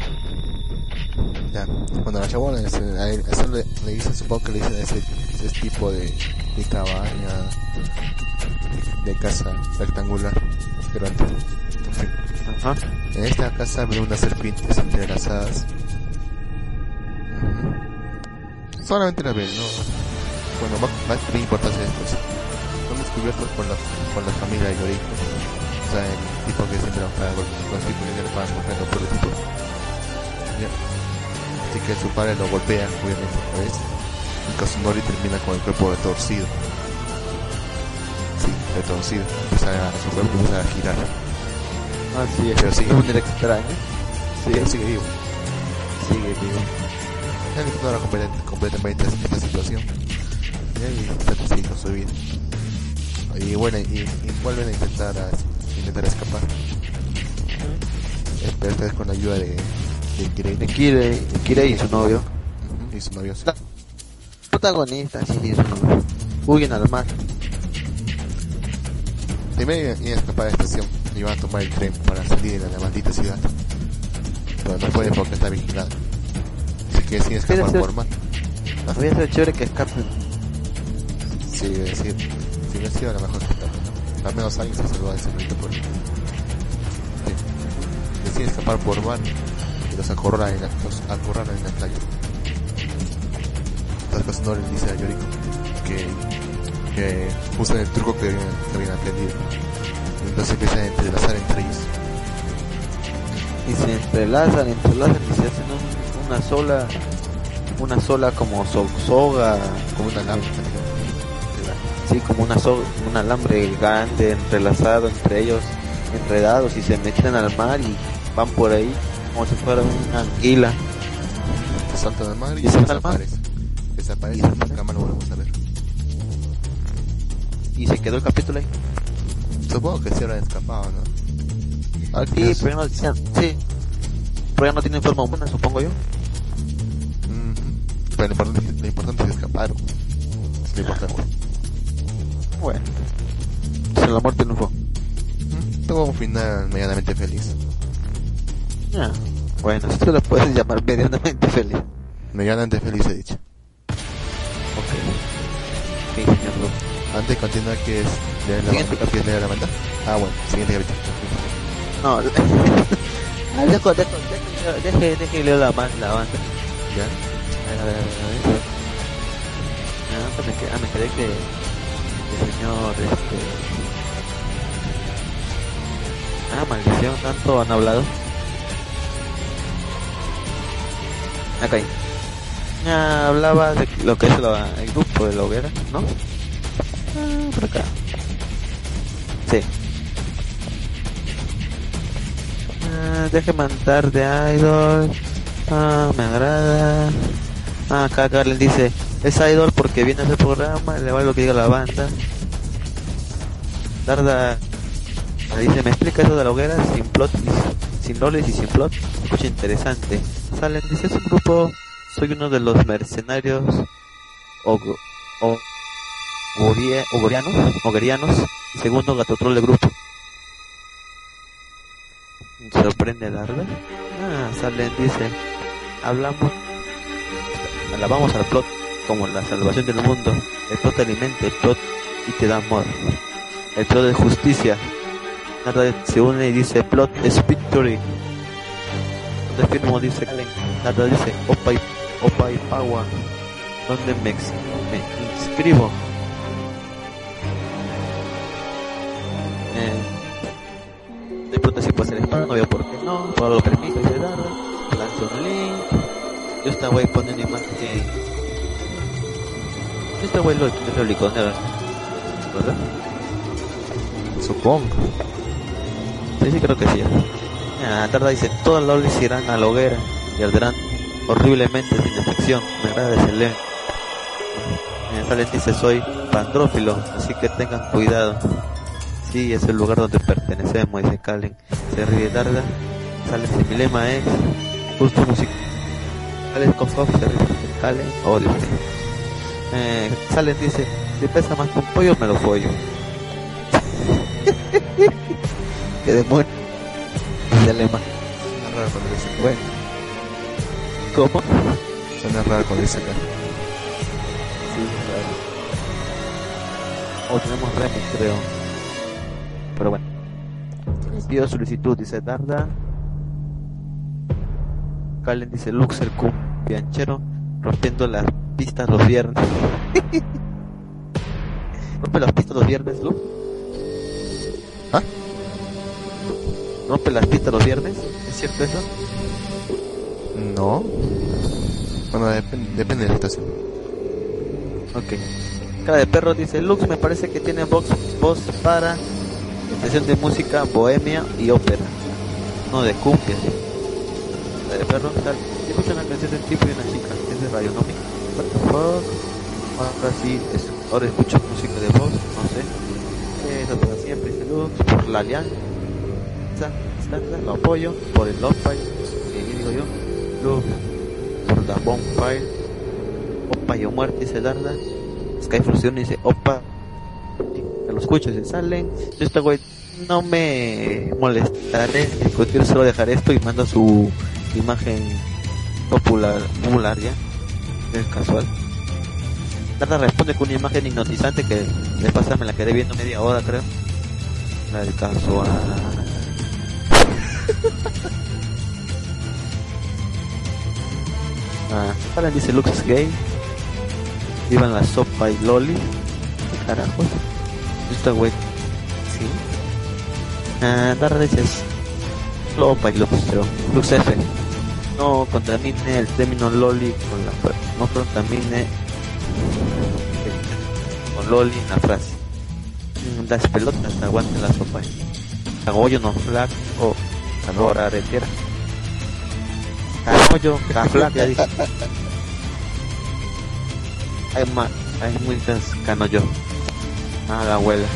Ya, bueno, la chabola, es, a eso le, le dicen, supongo que le dicen ese, ese tipo de, de cabaña, de casa rectangular, grande. En fin. Ajá. En esta casa veo unas serpientes entrelazadas. Solamente la ven, ¿no? Bueno, va, va a tener importancia después. Son descubiertos por la, por la familia de Yoriko. O sea, el tipo que siempre va a con los tipos que le van golpeando por el tipo. Ya. Así que su padre lo golpea, obviamente, otra vez. Y Kazunori termina con el cuerpo retorcido. Sí, retorcido. Empieza a, su cuerpo empieza a girar. Así es. Pero sigue. De manera extraña. Sí, sigue vivo. sigue vivo. Ya ignora completamente, completamente esta situación. Y seguir con su vida. Y bueno, y, y vuelven a intentar a, intentar escapar. Pero esta vez con la ayuda de, de Kirei De Kire, de Kire y su novio. Y su novio. sí. La- Protagonista, sí, y su novio. Huyen al mar. Primero iban a escapar de la estación y van a tomar el tren para salir de la maldita ciudad. Pero no pueden porque está vigilada. Que escapar Pero, por mar. Había sido chévere que escapen. Sí, es decir, si hubiera sido a lo mejor que escapar. Al menos alguien se salvó de ese momento por Sí. Deciden escapar por mar y los acorralan en los acorralan en la playa. Entonces no le dice a Yoriko que, que usan el truco que habían, que habían aprendido. Entonces empiezan a entrelazar entre ellos. Y se entrelazan, entrelazan y se hacen un- una sola, una sola como so- soga, Como una lámpara. sí, como una soga, un alambre grande entrelazado entre ellos, enredados y se meten al mar y van por ahí como si fuera una anguila. Saltan al mar y ¿Y desaparecen. Desaparecen Y nunca más lo volvemos a ver. Y se quedó el capítulo ahí. Supongo que se habrán escapado, ¿no? Al Sí, pero ya no, sí. Pero ya no tienen forma humana, supongo yo. Pero lo importante, lo importante es escapar. Es lo importante. Bueno. Se la muerte no fue. Ujú. Tuvo un final medianamente feliz. Ya. Bueno, tú lo puedes llamar medianamente feliz. Medianamente feliz he dicho. Ok. Sí, señor. Antes de continuar, ¿quieres leer la, Siguiente banda? ¿Quieres leer la banda? Ah, bueno, siguiente capítulo. No, Ah, dejo, dejo, dejo, deje, deje leer la, la banda. ¿Ya? Ver, a ver, a ver. Ah, pues me quedé, ah, me quedé que el señor, este... Ah, maldición, tanto han hablado. Acá. Ya hablaba de lo que es el grupo de la hoguera, ¿no? Ah, por acá. Sí. Ah, déjeme mandar de Idol. Ah, me agrada. Ah, acá Carlen dice, es Idol porque viene a hacer programa, le vale lo que diga la banda. Darda me dice, me explica eso de la hoguera sin plot, sin roles y sin plot. Escucha interesante. Salen, dice, es un grupo, soy uno de los mercenarios o, o, ogorianos, ogerianos, segundo gatotrol del grupo. Sorprende Darda. Ah, Salen, dice, hablamos, alabamos al plot como la salvación del mundo. El plot alimenta el plot y te da amor. El plot es justicia. Nada se une y dice plot es victory. Donde firmo dice Kalen. Nada dice opa y, opa y paua. Donde me, inscribo. Eh, de pronto si puede ser spam, no veo por qué no. Todo lo permite, dice Dada. Lanzo un link. Yo esta wey pone una imagen. Yo esta wey lo lo liconero. ¿Verdad? Supongo. Sí, sí, creo que sí. Ah, tarda dice, todos los lolis irán a la hoguera y arderán horriblemente sin excepción. Me lema. Eh, Salen dice, soy pandrófilo, así que tengan cuidado. Sí, es el lugar donde pertenecemos, dice Calen. Se ríe Darda. Sale dice, mi lema es, justo música. Con Fox, se Calen, odio. Eh, Salen dice, si pesa más que un pollo, me lo follo. que raro cuando dice Bueno. ¿Cómo? Suena raro cuando dice acá. Sí, claro. O tenemos remix, creo. Pero bueno. Pido solicitud, dice Darda. Calen dice Luxer Cumbianchero, rompiendo las pistas los viernes. ¿Rompe las pistas los viernes, Lu? ¿Ah? ¿Rompe las pistas los viernes? ¿Es cierto eso? No. Bueno, depende, depende de la situación. Ok. Cara de perro dice, Lux me parece que tiene voz, voz para sesión de música bohemia y ópera. No de cumbia. Cara de perro, tal. Escucha una canción de un tipo y una chica. Es de Radio Nomi. What the fuck? Ahora sí, es- ahora escucho música de voz, no sé. Eso para siempre, Lux. Por la alianza. Lo apoyo. Por el Love Fire. Sí, digo yo. Lux. Por la Bonfire. Opa y o muerte, dice Darda. Sky Fusion dice, opa, que lo escucho, se salen. Yo este güey no me molestaré discutir, solo dejar esto y manda su imagen popular, popular ya, es casual. Darda responde con una imagen hipnotizante que de pasada me la quedé viendo media hora creo. La del casual. Ah, Alan dice Lux gay. Iban la sopa y loli. ¿Qué carajos? Esta güey. Sí. Ah, Darra dices. Sopa y Lux, pero Lux F. No contamine el término loli con la frase. No contamine con loli la frase. Mm, Las pelotas aguanten la sopa. Cagollo no flaco o canora aretera. Cagollo, caflaca, dije. Hay más, hay muchas canollo. Ah, la abuela.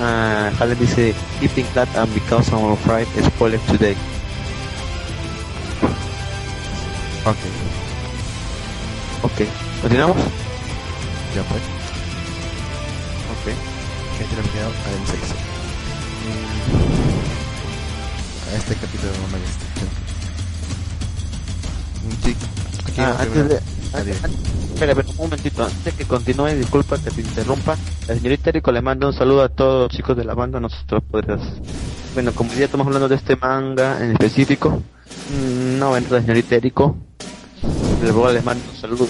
Ah, Halen dice, keeping that and because I'm fried spoiler today. Ok, Ok, continuamos. ya pues. Ok. Que terminado al 6. A este capítulo no me gusta. Sí, aquí Ah, antes de, antes- espera, espera, un momentito, antes de que continúe, disculpa que te interrumpa. La señorita Erico le manda un saludo a todos los chicos de la banda, nosotros podrías. Bueno, como ya estamos hablando de este manga en específico, mm, no, bueno, la señorita Erico, luego les mando un saludo.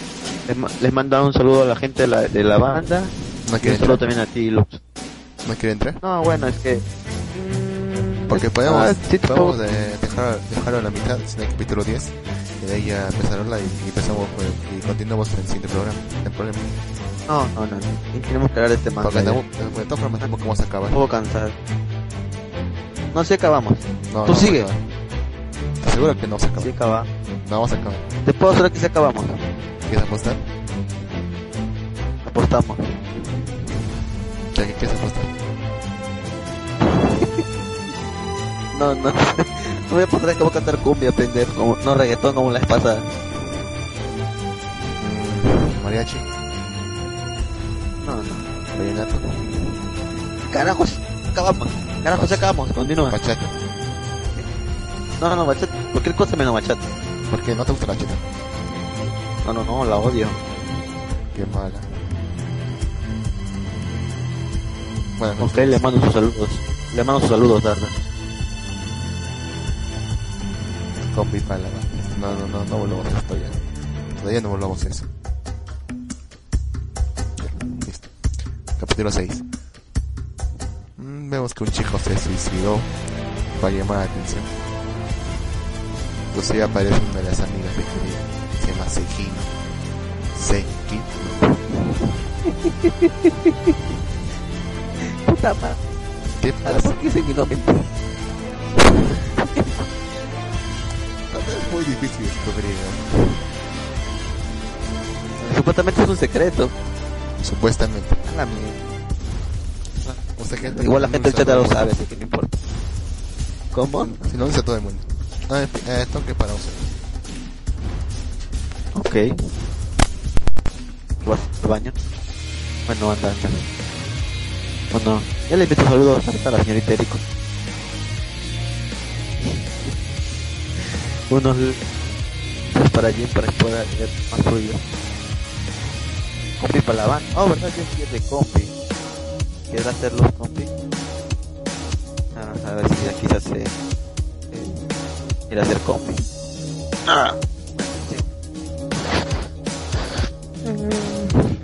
Les, ma- les manda un saludo a la gente de la, de la banda ¿No y un saludo también a ti, Lux. ¿No quiere entrar? No, bueno, es que. mm, Porque podemos, ah, sí podemos puedo- eh, dejar, dejarlo a la mitad, en el capítulo 10, y de ahí ya empezar a hablar y, y empezamos pues, y continuamos en el siguiente programa, no hay problema. No, no, no. Tenemos que hablar de este manga. Porque de todas formas tenemos que vamos a acabar. Poco cansado. No, sí acabamos. No, Tú no sigue. vamos a acabar. ¿Te Seguro que no se acaba. Sí acaba. No vamos a acabar. Te puedo hacer que sí acabamos. ¿Quieres apostar? Apostamos. ¿Ya que quieres apostar? No, no. No voy a poner que voy a cantar cumbia, pendejo. Como, no reggaetón como la vez pasada. Mariachi, No, no. vallenato, Carajo, sí acabamos. Carajo, sí acabamos. Continúa. bachata. No, no, bachata. Cualquier cosa menos bachata. ¿Por qué no te gusta la bachata? No, no, no, la odio. Qué mala. Bueno, Ok, le mando sus saludos. Le mando sus saludos, Darda. combi para la No, no, no, no volvamos a esto ya. Todavía no volvamos a eso. Ya, listo. Capítulo 6. Mm, vemos que un chico se suicidó para llamar la atención. Inclusive aparece una de las amigas de Kiryu. Se llama Seikino. Seiki. Puta madre. ¿Qué ¿Por pasa? qué ese mi nombre? Es muy difícil descubrir. Supuestamente es un secreto. Supuestamente. A la mierda. O sea, Igual la gente del chat lo sabe, así que no importa. ¿Cómo? Si no dice todo el mundo. Ah, eh, toque para usar. Ok. ¿Vas al baño? Bueno, anda, anda. Bueno, ya le invito saludos a la señorita Erico. Unos pues para allí para que pueda tener más fluido. Compi para la van. Oh, verdad que sí es de compi. ¿Quieres hacer los compi? Ah, a ver si aquí se hace. Eh, quiere hacer compi. Ah.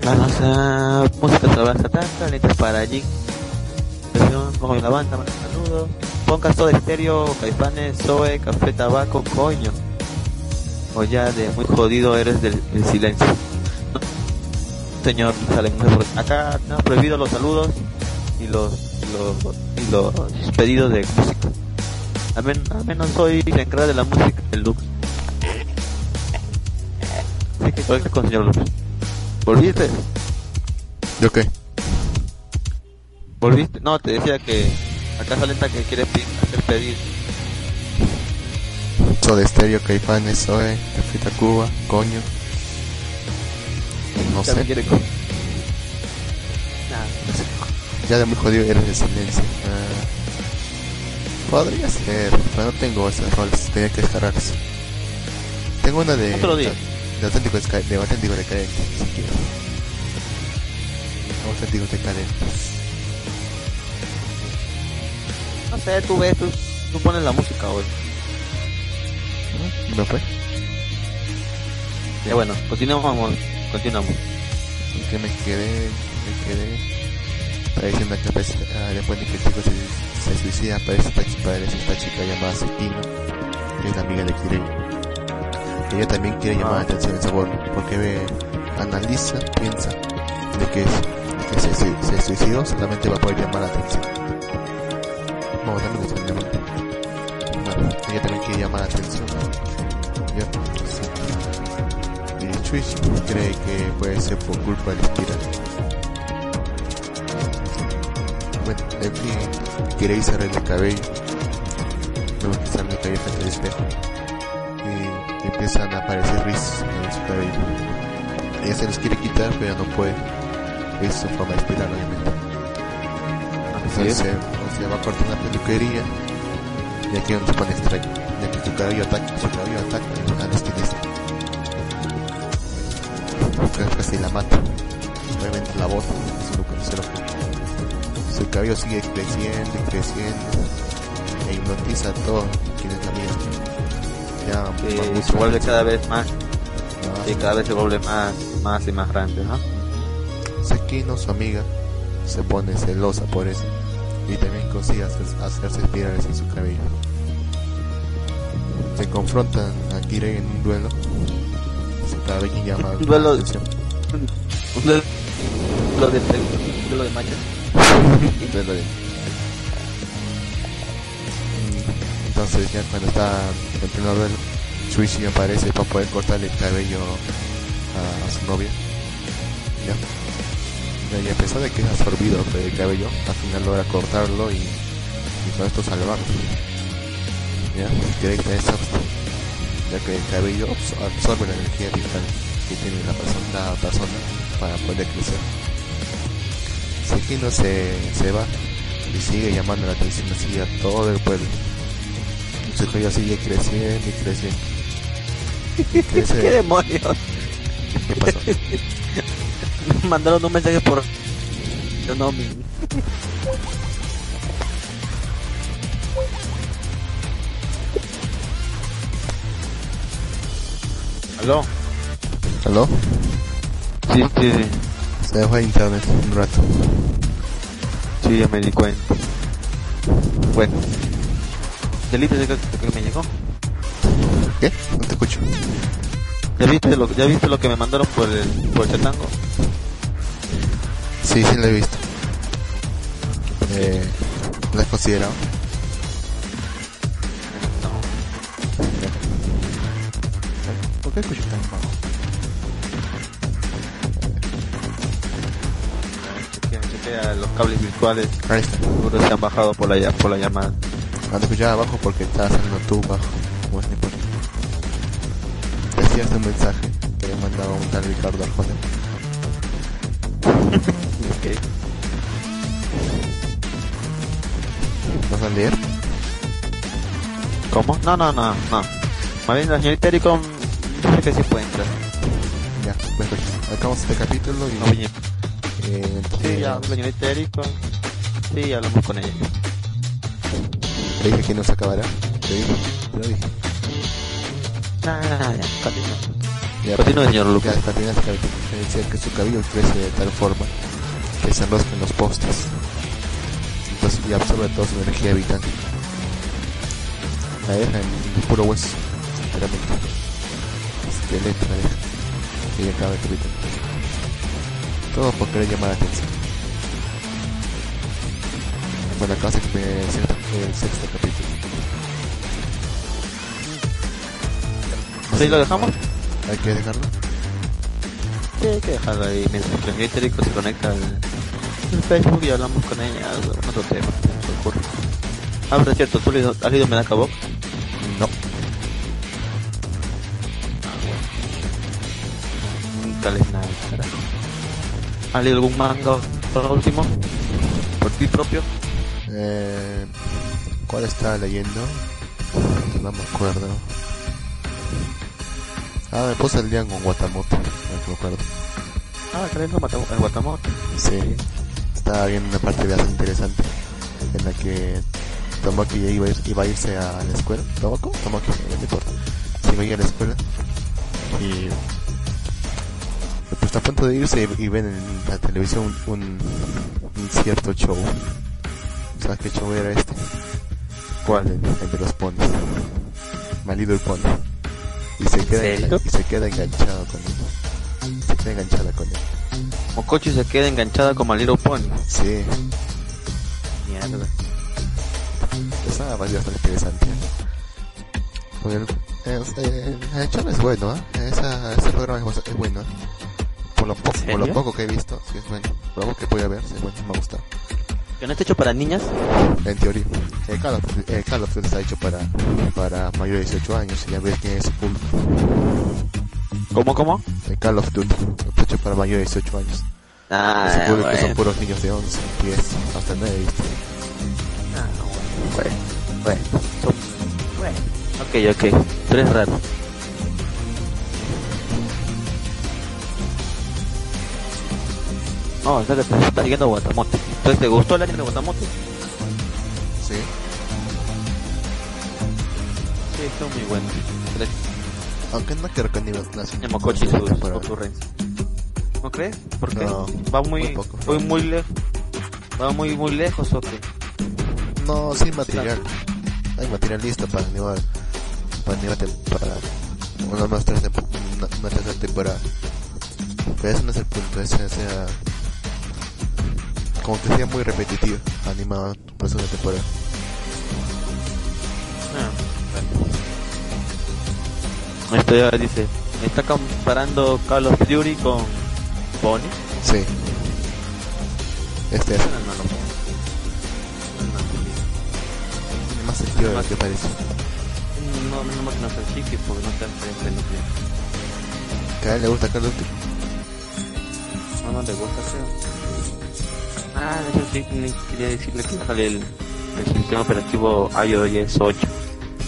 Vamos a música trabaja tanta, letras para allí. Como la banda, saludos. Ponga todo estéreo, caipanes, Zoe, café, tabaco, coño. O ya de muy jodido eres del, del silencio. Señor Salen, acá no prohibido los saludos y los, los y los pedidos de música. Al, men- al menos soy la encargada de la música del Lux. Así que conecta con señor Lux. ¿Volviste? ¿Yo qué? ¿Volviste? No, te decía que acá Salenta que quiere pedir, hacer pedir. Soda Stereo, Caifanes, Zoe, Café Tacuba, Coño. No sé. quiere con... Nah, Ya de muy jodido eres de silencio. Ah, podría ser, pero no tengo esos roles. Tenía que descargarlos. Tengo una de. Otro día. De auténtico, de auténtico decadente, si quieres. Auténtico decadente. no sé, tú ves, tú, tú pones la música hoy. ¿Me fue? Ya bueno, continuamos, continuamos. que me quedé, me quedé apareciendo que aparece, ah, después de que el chico se, se suicida. Aparece esta, aparece esta chica llamada Sekino que es la amiga de Kirei. Ella también quiere llamar la atención de sabor porque ve analiza piensa de que, es, de que se, se, se suicidó solamente va a poder llamar la atención. Vamos también le están llamando bueno, ella también quiere llamar la atención. Ya sí. y Chuichi cree que puede ser por culpa del espiral. Bueno, en fin, se arregla el cabello. Luego que sale el cabello frente al espejo. Y empiezan a aparecer rizos en su cabello. Ella se los quiere quitar, pero no puede. Es su forma de espiral, obviamente. Entonces, se va a cortar la peluquería. Y aquí se pone extraño. Ya que su cabello ataca, su cabello ataca estilista. Casi- Casi la mata. Obviamente la bota, eso lo que se lo Su cabello sigue creciendo y creciendo. E hipnotiza a todos quienes la miran. Ya, Que va mucho se vuelve cada vez más, que cada vez se vuelve más, más y más grande, ¿no? Sekino, su amiga, se pone celosa por eso y también consigue hacer- hacerse espirales en su cabello. Se confrontan a Kirei en un duelo. Se cada vez llama Un duelo- atención. Un duelo Lo de, de de Maya. Entonces ya cuando está en pleno duelo, aparece para poder cortarle el cabello a, a su novia. Ya. Y a pesar de que es absorbido el cabello, al final logra cortarlo y, y con esto salvarlo. Ya, está exhausto, ya que el cabello abs- absorbe la energía vital que tiene la persona, la persona para poder crecer. Sekino se, se va y sigue llamando la atención así a todo el pueblo. Y su cabello sigue creciendo y creciendo. Y crece- ¿Qué demonios? ¿Qué pasó? Mandaron un mensaje por yo no mi ¿Aló? ¿Aló? Sí, sí, sí. Se fue a internet un rato. Sí, ya me di cuenta. Bueno. ¿Delito de que, de que me llegó? ¿Qué? No te escucho. ¿Ya viste lo, ya viste lo que me mandaron por el, por el chatango? Sí, sí lo he visto. Eh, ¿Lo has considerado? ¿Por qué escucho los cables virtuales. Ahí está. Seguro se han bajado por la, por la llamada. Cuando escuchaba abajo porque estabas hablando tú bajo. Como es, no importa. Decías un mensaje que le mandaba un tal Ricardo Arjona. Ok. ¿Vas a leer? ¿Cómo? No, no, no, no. Más bien la señorita dice que sí puede entrar. Ya, pues pues, acabamos este capítulo y... No, oye, eh, sí, ya, la señorita Ericon. Sí, hablamos con ella. Te dije que no se acabará. Te dije. Te lo dije. Nah, ya, continúa. Ya, Continúe, señor Lucas. También este capítulo que su cabello crece de tal forma que se enrosca en los postes. Entonces y absorbe toda su energía vital. La deja en, en puro hueso, literalmente. Esqueleto la deja. Y acaba el capítulo. Todo por querer llamar la atención. Bueno, acá se el sexto, el sexto capítulo. ¿Sí lo dejamos? Hay que dejarlo. Sí, hay que dejarlo ahí mientras que señorita Ericon se conecta al, al Facebook y hablamos con ella de otro tema. se ocurre. Ah, pero es cierto, ¿tú has leído- has leído Medaka Box? No. Nunca lees nada, carajo. ¿Has leído algún manga por último? ¿Por ti propio? Eh, ¿Cuál estaba leyendo? No me acuerdo. Ah, me puse el día con Guatamote, me acuerdo. Ah, creo que el Guatamote. Sí, estaba viendo una parte bastante interesante en la que Tomoki ya iba, a ir- iba a irse a la escuela. ¿Tomoko? Tomoki, no importa. Se iba a ir a la escuela y pues está a punto de irse y, y ven en la televisión un, un, un cierto show. ¿Sabes qué show era este? ¿Cuál? El, el de los ponis. My Little Pony. Y se queda, y se queda enganchado con él. Se queda enganchada con él. Mokochi se queda enganchada al Little Pony. Sí, Mierda. estaba bastante interesante. Porque el, eh, eh, el show es bueno, ¿eh? Esa, ese programa es bueno. ¿eh? Por lo, po- por lo poco que he visto, sí es bueno. Por lo poco que pude ver, sí es bueno, me ha gustado. ¿Que no está hecho para niñas? En teoría, el Call of, el Call of Duty está hecho para, para mayores de 18 años y ya ves quién es su público. ¿Cómo, cómo? El Call of Duty está hecho para mayores de 18 años. Ah, su público son bueno. puros niños de 11, 10, hasta 9, ¿viste? Ah, bueno, bueno, son- bueno. Ok, ok, tú eres raro. No, sea te está siguiendo Guatamote. Entonces, ¿te gustó el anime de Guatamote? Sí. Sí, está muy bueno. Aunque no quiero que ni las El Mokochi y sus ocurrencias. ¿No crees? ¿Por qué? No, Va muy, muy poco. muy, muy lejos. Va muy, muy lejos, ¿o qué? No, sin material. Hay material listo para animar. Para animar para una más tercera temporada. Pero ese no es el punto, ese, ese, como que sea muy repetitivo, animado por segunda temporada. Ah, Esto ya dice, está comparando Call of Duty con Pony. Sí. Este es, No, no, no. Más sentido de lo que parece. No, no, no, no se chique porque no está enfrente lo. Que a él le gusta Call of Duty. No, no le gusta, creo. Ah, eso sí, ni quería decirle que sale el, el sistema operativo iOS 8.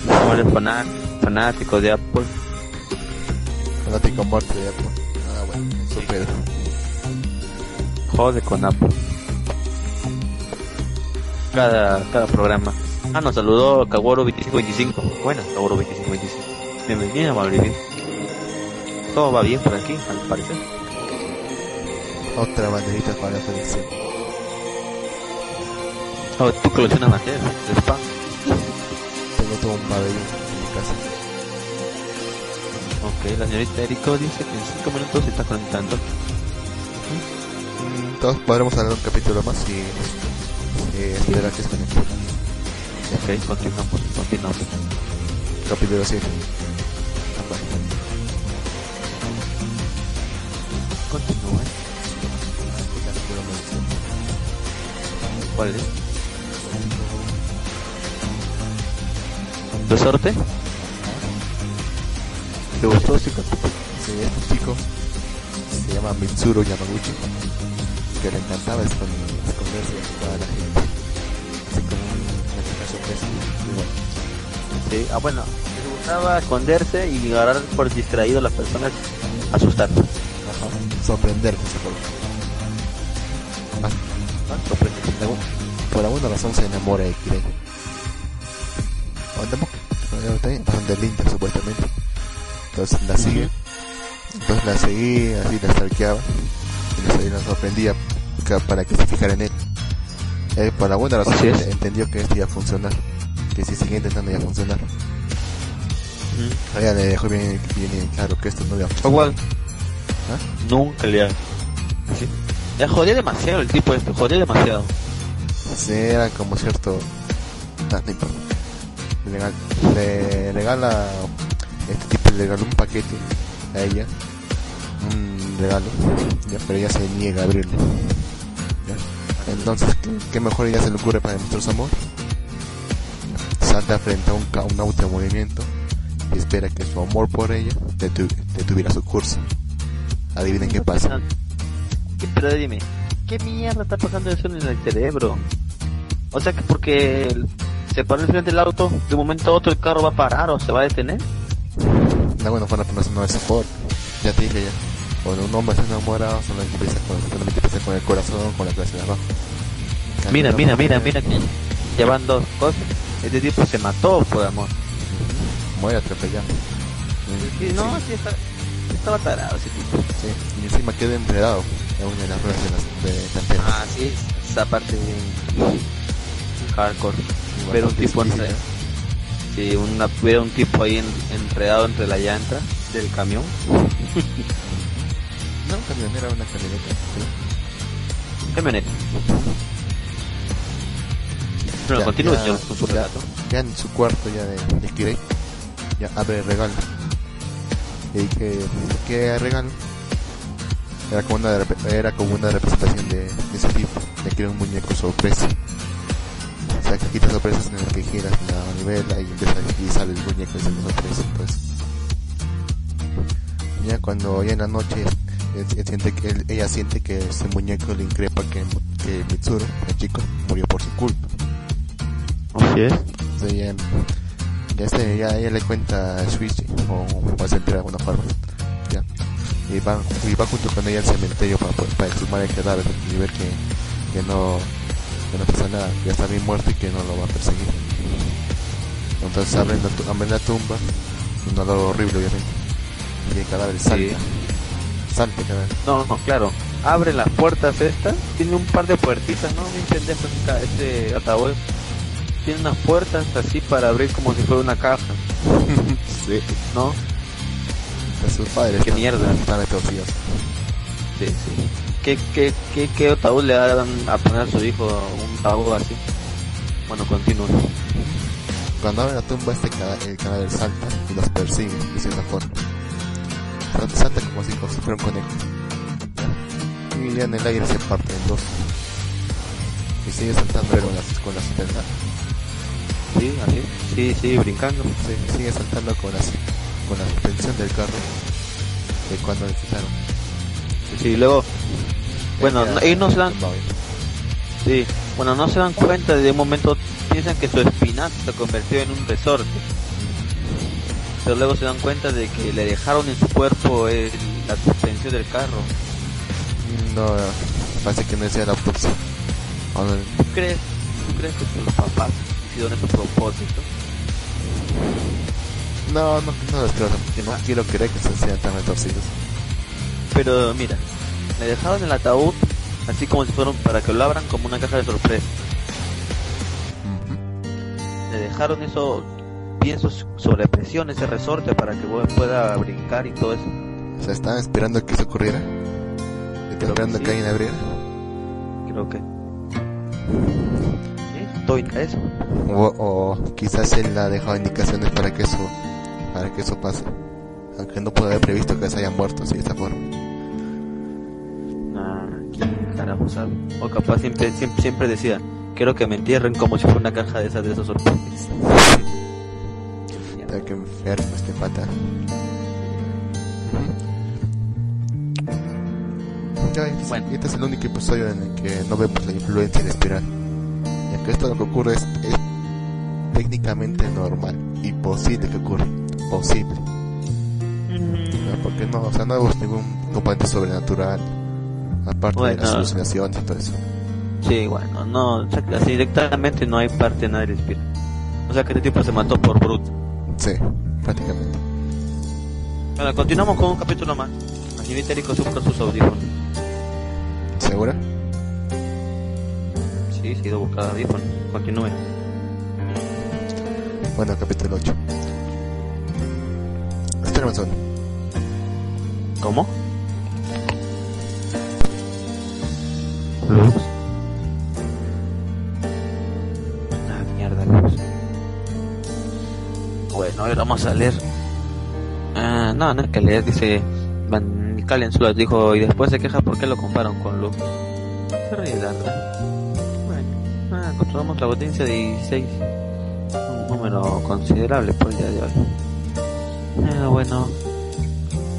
Como eres faná- fanático de Apple, Fanático muerto de Apple. Ah, bueno, eso pedo. jode con Apple. Cada, cada programa. Ah, nos saludó Kaworu 2525. Bueno, Kaworu 2525. Bienvenido, Malvivir. Todo va bien por aquí, al parecer. Otra banderita para la selección. Oh, tú coleccionas banderas de spam. Tengo todo un pabellón en mi casa. Ok, la señorita Eriko dice que en 5 minutos se está conectando. Mm, Todos podremos hablar un capítulo más y eh, esperar que se conecte. Ok, continuamos, continuamos. Capítulo 7. Continúa. ¿Cuál es? ¿Resorte? ¿Te gustó ese capítulo? Sí, es un chico, se llama Mitsuru Yamaguchi, que le encantaba escon- esconderse a la gente. Así como una chica sorpresa. Bueno. Sí, ah bueno, le gustaba esconderse y agarrar por distraído a las personas, asustar. Ajá. Sorprender. Ah, por alguna razón se enamora de Kirei. O tampoco, no, está bien, bastante linda supuestamente. Entonces la sigue. Entonces la seguía, así la stalkeaba. Y la sorprendía para que se fijara en él. Él por alguna razón es. entendió que esto iba a funcionar. Que si seguía intentando iba a funcionar. Ujú. A ella le dejó bien, bien en claro que esto no iba a funcionar. ¿Ah? nunca le. ¿Sí? Ya jodía demasiado el tipo este, jodía demasiado. Sí, era como cierto. Ah, no importa. Le, regal- le regala. Este tipo le regaló un paquete a ella. Un regalo. Pero ella se niega a abrirlo. Entonces, ¿qué, mejor ella se le ocurre para demostrar su amor? Salta frente a un, ca- un auto en movimiento y espera que su amor por ella detu- detuviera su curso. Adivinen qué pasa. ¿Qué- Pero dime, ¿qué mierda está pasando eso en el cerebro? O sea que porque se paró el frente del auto, de un momento a otro el carro va a parar o se va a detener. No, bueno, fue una persona no es Ford. Ya te dije ya. Cuando un hombre se enamora, solamente empieza con, solamente empieza con el corazón, con la clase de abajo. Mira, mira, mira, mujer, mira que llevan dos cosas. Este tipo se mató por amor. Muere atropellado. Sí, no, sí, está- estaba tarado ese tipo. Sí, y encima queda enredado en una de las ruedas de las de. Ah, sí, esa parte de hardcore. Ver un tipo sí, una, ver un tipo ahí en- enredado entre la llanta del camión. No, camionera, una camioneta. sí. Camioneta. Bueno, continúe ya, señor, con su relato. ya en su cuarto ya de, de ya abre el regalo. Y que, ¿qué regalo? Era como una, era como una representación de, de ese tipo. Le un muñeco sorpresa. O sea, cajitas sorpresas en las que giras la manivela y empieza y sale el muñeco y sale la sorpresa. Pues. Ya cuando ya en la noche él- él siente que él- ella siente que ese muñeco le increpa que, que Mitsuru, el chico, murió por su culpa. Así es. Entonces ya, ya, este, ya ella le cuenta a Shuichi, o, o se entera de alguna forma. Ya. Y va, y va junto con ella al cementerio para, poder- para exhumar el cadáver y ver que, que no que no pasa nada, ya está bien muerto y que no lo va a perseguir. Entonces abren la, abren la tumba, un olor horrible obviamente. Y el cadáver salta. Salta el cadáver. No, no, claro. Abre las puertas estas. Tiene un par de puertitas, ¿no? Bien pendejo este ataúd. Tiene unas puertas así para abrir como si fuera una caja, sí. ¿no? Pues sus padres Qué mierda. están. Sí, sí. ¿Qué, qué, qué, qué ataúd le dan a poner a su hijo un ataúd así? Bueno, continúa. Cuando abren la tumba, este cada, el cadáver salta y los persigue de cierta forma. Salta, salta como si fuera un conejo. Y ya en el aire se parte en dos. Y sigue saltando con las, con las pernas. Sí, así. Sí, sí, brincando. Sí, sigue saltando con, las, con la suspensión del carro de cuando empezaron. Sí, luego, bueno, no- ellos no se dan, sí, bueno, no se dan cuenta de un momento, piensan que su espinazo se convirtió en un resorte. Pero luego se dan cuenta de que le dejaron en su cuerpo el- la suspensión del carro. No, parece que no decía la autopsia. No, ¿Tú crees, tú crees que sus papás hicieron eso a propósito? no, no, no porque no quiero creer que se sean tan retorcidos. Pero mira, le dejaron el ataúd así como si fueran para que lo abran como una caja de sorpresa. Le dejaron eso, pienso, sobre presión, ese resorte para que vos pueda brincar y todo eso. O sea, estaban esperando que eso ocurriera. Estaban esperando que, alguien abriera. Creo que. ¿Sí? Todo indica eso. O, o quizás él ha dejado indicaciones para que eso para que eso pase. Aunque no pudo haber previsto que se hayan muerto así de esta forma. O capaz siempre, siempre, siempre decía, quiero que me entierren como si fuera una caja de esas de esos sorpresas. Pero que enfermo este pata. Ya, este, este es el único episodio en el que no vemos la influencia de espiral. Ya que esto lo que ocurre es, es técnicamente normal y posible que ocurra. Posible. No, porque no, o sea, no vemos ningún componente sobrenatural. Aparte Bueno. de las alucinaciones y todo eso. Sí, bueno, no, o sea, así directamente no hay parte de nada del espíritu. O sea que este tipo se mató por bruto. Sí, prácticamente. Bueno, continuamos con un capítulo más. La señorita se busca sus audífonos. ¿Segura? Sí, se ha ido a buscar audífonos. Continúe. Bueno, capítulo 8. Espera un segundo. ¿Cómo? Luz. Ah, mierda, luz. Bueno, ahora vamos a leer. Ah, no, no hay que leer, dice Van Calen solo dijo y después se queja por qué lo comparan con Luz. Se ríe. Bueno, ah, controlamos la potencia de 16. Un número considerable por el día de hoy. Ah, bueno,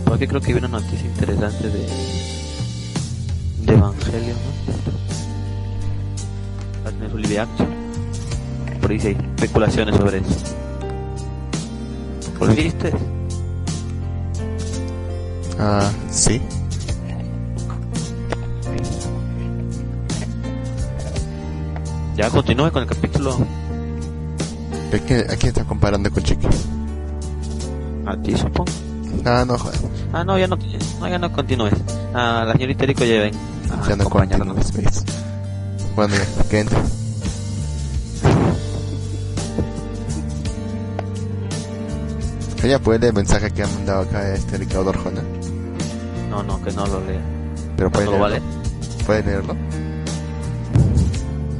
porque creo que vi una noticia interesante de Evangelio, ¿no? A su live action. Por ahí hay especulaciones sobre eso. ¿Lo viste? Ah, sí. Ya continúe con el capítulo. ¿A quién, ¿A quién está comparando con Chiqui? A ti, supongo. Ah, no, joder. Ah, no, ya no, no ya no continúes. Ah, la señorita Rico ya ven. A Ya no continúes, ¿ves? Bueno, ya, que entre. Ella puede leer el mensaje que ha mandado acá este Ricardo Arjona. No, no, que no lo lea. Pero puede ¿No lo leerlo. vale? ¿Puede leerlo?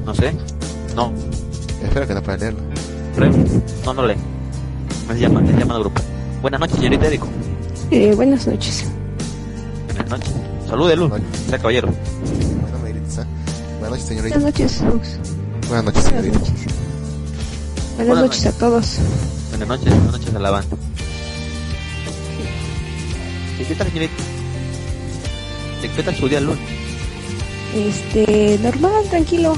No sé. No. Espero que no pueda leerlo. No, no lee. Me llama, me llama al grupo. Buenas noches, señorita Rico. Eh, buenas noches. Buenas noches. Salude, Luz. Sea caballero. No me grites, ¿eh? Buenas noches, señorita. Buenas noches, Lux. Buenas noches, señorita. Buenas Buenas noches a todos. Buenas noches, buenas noches a la banda. ¿Y qué tal, señorita? ¿De qué tal su día, Luz? Este, normal, tranquilo.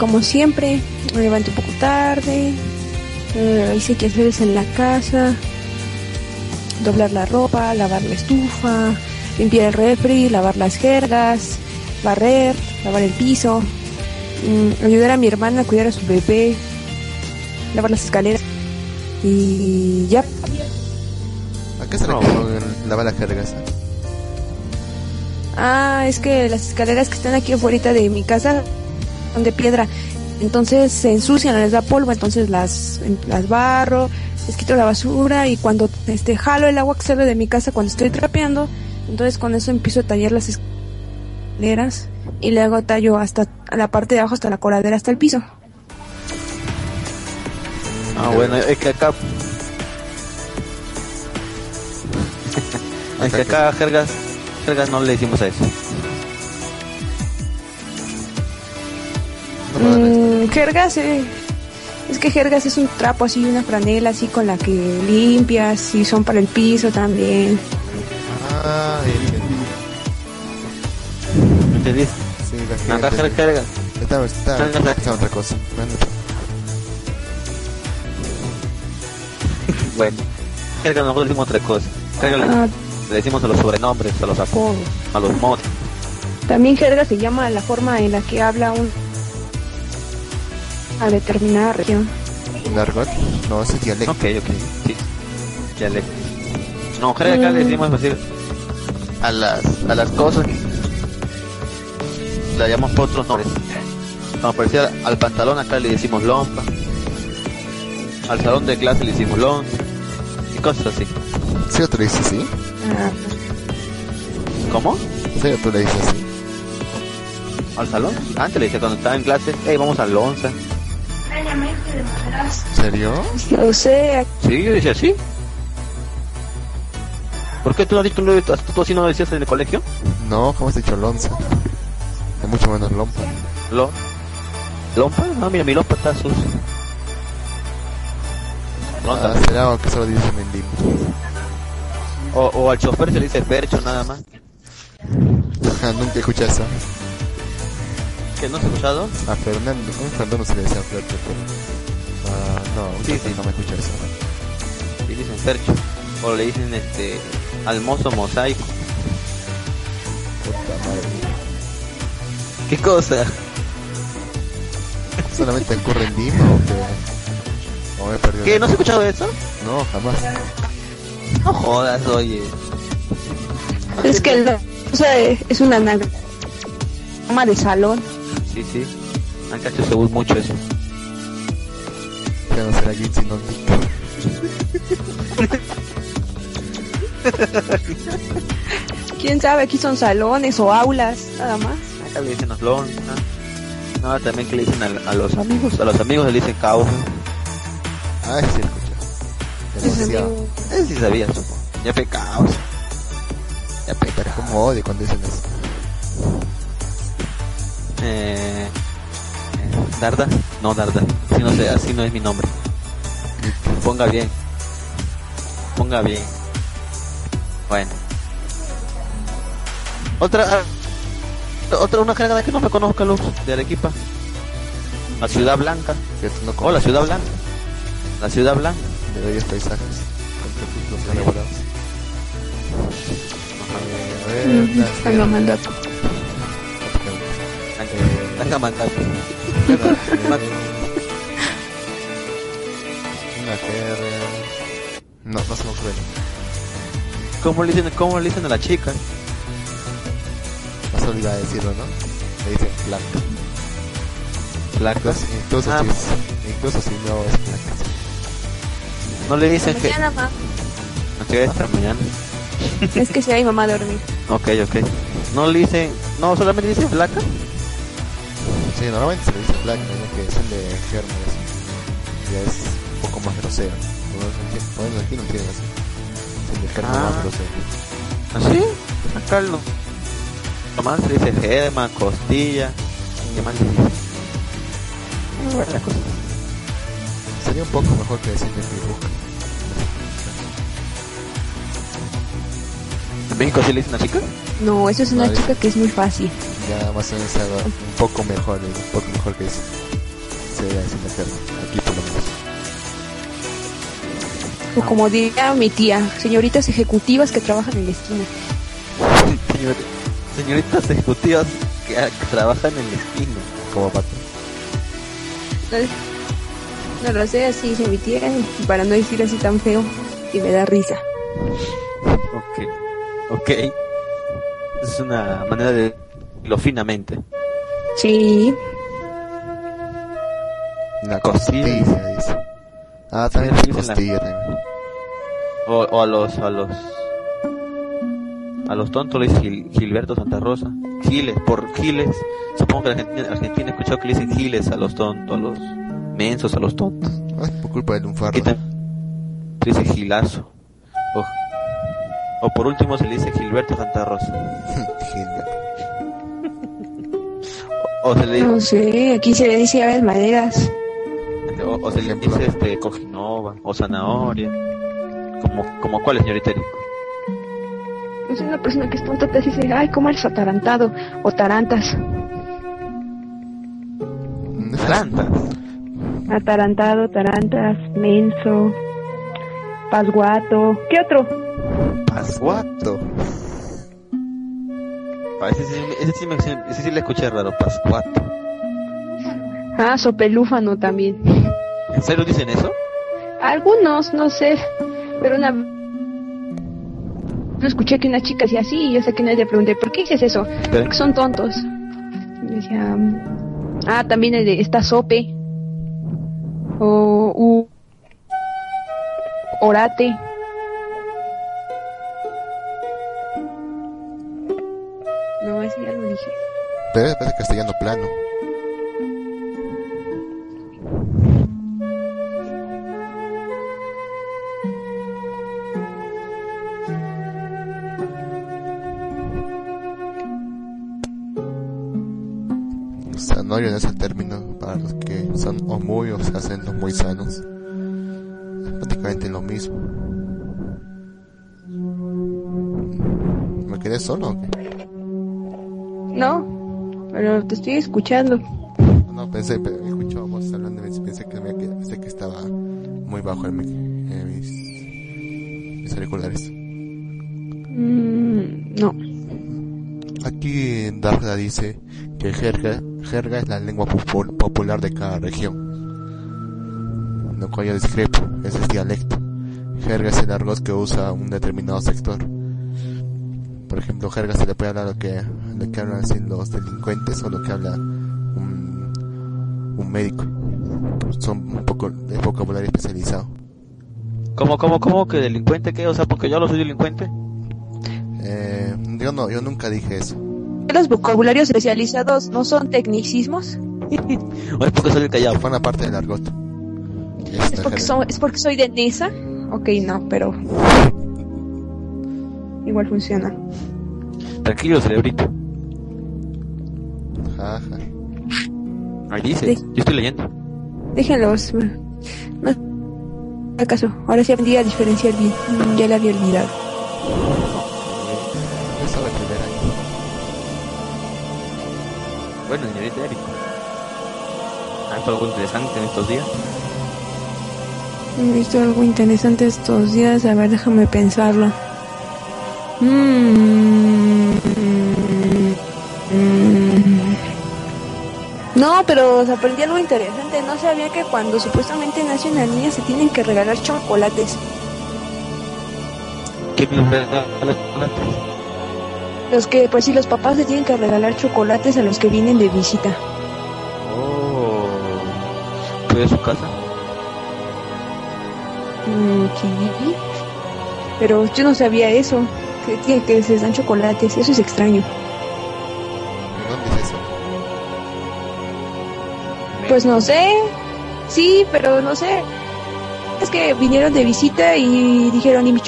Como siempre, me levanté un poco tarde. eh, hice quehaceres en la casa. Doblar la ropa, lavar la estufa, limpiar el refri, lavar las jergas, barrer, lavar el piso, mm, ayudar a mi hermana a cuidar a su bebé, lavar las escaleras. Y ya, ¿A qué se No. le quedó la bala carga esa? Ah, es que las escaleras que están aquí afuera de mi casa son de piedra. Entonces se ensucian, les da polvo, entonces las, las barro, les quito la basura y cuando este jalo el agua que sale de mi casa cuando estoy trapeando, entonces con eso empiezo a tallar las escaleras y luego tallo hasta la parte de abajo hasta la coladera hasta el piso. Ah, bueno, es que acá. es que acá jergas, jergas no le decimos a eso. Mm, jergas, eh, es que jergas es un trapo así, una franela así con la que limpias y son para el piso también. Ah. ¿Me entendiste? Sí, la. Estaba, estaba, Jergas. estaba otra cosa. Bueno, jergas nosotros decimos otra cosa. Ah, le decimos a los sobrenombres, a los apodos, a los mods. también jerga se llama la forma en la que habla un a determinada región. ¿Un argot? No, ese es dialecto. Ok, ok, sí. Dialecto. No, jerga acá le decimos decir a las, a las cosas la llamamos por otros nombres. Como parecía al pantalón acá le decimos lompa. Al salón de clase le decimos lonza. Y cosas así. ¿Sí o tú le dices así? Ah, ¿Cómo? ¿Sí o tú le dices así? ¿Al salón? Antes le decía cuando estaba en clase, hey, vamos al lonza. ¿En serio? no sé, Sí, yo decía así. ¿Por qué tú no has dicho, tú, tú así no lo decías en el colegio? No, ¿cómo has dicho lonza? Es mucho menos lompa. Lo... ¿Lompa? No, mira, mi lompa está sucio. Lonza. Ah, será o que solo dicen en Lima. O, o al chofer se le dice percho nada más. Nunca escuché eso. ¿Que no has escuchado? A Fernando, a Fernando se le decía Flerto, pero... Ah, no, Sí, sí, sí. no me escuché eso. Sí, dicen percho. O le dicen este al mozo mosaico. Puta madre. ¿Qué cosa? ¿Solamente ocurre en Lima o qué? ¿O me he perdido? ¿Qué? ¿No has escuchado eso? No, jamás. No jodas, oye. es que el, o sea, es una anagrama de salón. Sí, sí. Acá se usa mucho eso. No será Gin sino Nick. Quién sabe, aquí son salones o aulas, nada más. Acá le dicen los lonza. No, también que le dicen a, a los amigos. A los amigos le dicen causa. Ah, ese sí lo escuché. Ese sí sabía, supongo. Ya fue causa. Ya fue Pero como odio cuando dicen eso. Eh, eh, Darda, no Darda, así no sé, así no es mi nombre. Ponga bien, ponga bien. Bueno. Otra, ah, otra una carga que no me conozca Luz de Arequipa. La Ciudad Blanca. Que tú no Oh, la Ciudad Blanca. La Ciudad Blanca. de bellos paisajes con capítulos Sí. elaborados. A ver, Mm. Blanca mandar. Una jerga. No, no se me ocurre. ¿Cómo le dicen, cómo le dicen a la chica? No se olvida decirlo, ¿no? Le dicen blanca. Blanca. Incluso, incluso, Ah, si, incluso si no es blanca. sí. No le dicen que. Mañana, ma. Ok, esta mañana. Es que si hay mamá a dormir. Ok, ok. No le dicen, no, solamente dicen blanca. Sí, normalmente se le dice blanca, ¿no? que son de germen. así. Ya es un poco más grosero. Menos aquí no tienen así. De germen Ah. más grosero. ¿Así? Acá no. Nomás se dice germa, costilla. ¿Qué más se dice? Ah, buena cosa. Sería un poco mejor que decir de dibujo. ¿En México sí le dicen a chica? No, eso es una Vale. chica que es muy fácil. Ya más o menos un poco mejor, un poco mejor que eso. Sería decir de germen. Aquí por lo menos. O como diría mi tía, señoritas ejecutivas que trabajan en la esquina. Señor- señoritas ejecutivas que, que trabajan en la esquina. Como pato. No, no lo sé, así dice mi tía, para no decir así tan feo, y me da risa. Ok. Ok. Es una manera de lo finamente. Sí, La Costilla. costilla, dice. Ah, también Sí, la también. O, o a los, a los, A los tontos le dice Gil- Gilberto Santa Rosa. Giles, por Giles. Supongo que la Argentina, Argentina ha escuchado que le dicen Giles a los tontos, a los mensos, a los tontos. Ay, por culpa de lunfardo. Aquí también se dice Gilazo. O, o por último se le dice Gilberto Santa Rosa. Gilberto. O, o se le, No sé, aquí se le dice aves maderas. O, o se le dice este, Cojinova o Zanahoria. Como, como cuál es, señorita Erico? Es una persona que es tonta, te dice, ay, ¿cómo eres atarantado? O tarantas. Tarantas. Atarantado, tarantas, menso, pasguato. ¿Qué otro? Pascuato. Ah, Ese sí, ese sí, me, ese sí le escuché raro, Pascuato. Ah, sopelúfano también. ¿En serio dicen eso? Algunos, no sé, pero una... Yo escuché que una chica hacía así y yo sé que nadie le pregunté, ¿por qué dices eso? Porque son tontos. Y decía, ah, también el de esta sope. O u, orate. No, ese ya lo dije. Pero es de castellano plano. Sanorio no es el término para los que son o muy o se hacen los muy sanos. Es prácticamente lo mismo. ¿Me quedé solo o qué? No, pero te estoy escuchando. No, pensé, pero escuchaba voz hablando y pensé que, me, pensé que estaba muy bajo en, mi- en mis, mis auriculares. Mm, no. Darda dice que jerga, jerga es la lengua popu- popular de cada región. Lo cual yo discrepo, ese es dialecto. Jerga es el argot que usa un determinado sector. Por ejemplo, jerga se le puede hablar lo que, lo que hablan así los delincuentes o lo que habla un, un médico. Son un poco de vocabulario especializado. ¿Cómo, cómo, cómo que delincuente qué? O sea, porque yo no soy delincuente. Eh, yo no, yo nunca dije eso. Los vocabularios especializados no son tecnicismos. O es porque soy el callado. Forma parte del argot. ¿Es porque, so- ¿Es porque soy de Nesa? Ok, no, pero... Igual funciona. Tranquilo, cerebrito. Jaja. Ahí dice. Sí. Yo estoy leyendo. Déjenlos. No acaso. Ahora sí aprendí a diferenciar bien. Mm, Ya la había olvidado. Bueno, señorita Eric. ¿Ha visto algo interesante en estos días? He visto algo interesante estos días. A ver, déjame pensarlo. Mm, mm. No, pero se aprendí algo interesante. No sabía que cuando supuestamente nace una niña se tienen que regalar chocolates. ¿Qué me regala chocolates? Los que, pues sí, los papás le tienen que regalar chocolates a los que vienen de visita. Oh. ¿Fue de su casa? Mm, sí. Pero yo no sabía eso. Que, que, que se dan chocolates. Eso es extraño. ¿Dónde es eso? Pues no sé. Sí, pero no sé. Es que vinieron de visita y dijeron, ¿y mis,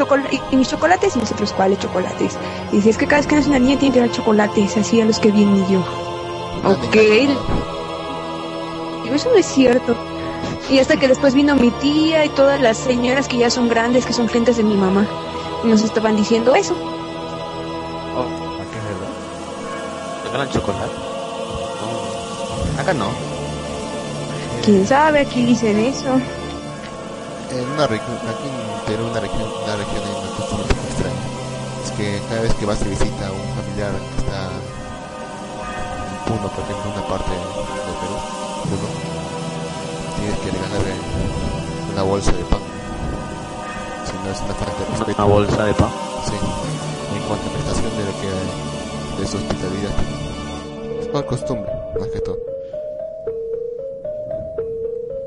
y mis chocolates? Y nosotros, ¿cuáles chocolates? Y dice, es que cada vez que nace una niña tiene que dar chocolates, así a los que vienen y yo. Ok. Digo, eso no es cierto. Y hasta que después vino mi tía y todas las señoras que ya son grandes, que son clientes de mi mamá. Y nos estaban diciendo eso. Oh, acá es verdad. ¿Regalan chocolate? No. Acá no. ¿Quién sabe? Aquí dicen eso. En una región, aquí en Perú, una región, una región hay una costumbre un extraña. Es que cada vez que vas de visita a un familiar que está en Puno, por ejemplo, en una parte de Perú, Puno, tienes que regalarle una bolsa de pan. Si no es una falta de respeto. Una bolsa de pan. Sí. En contraprestación de lo que de su hospitalidad. Es por costumbre, más que todo.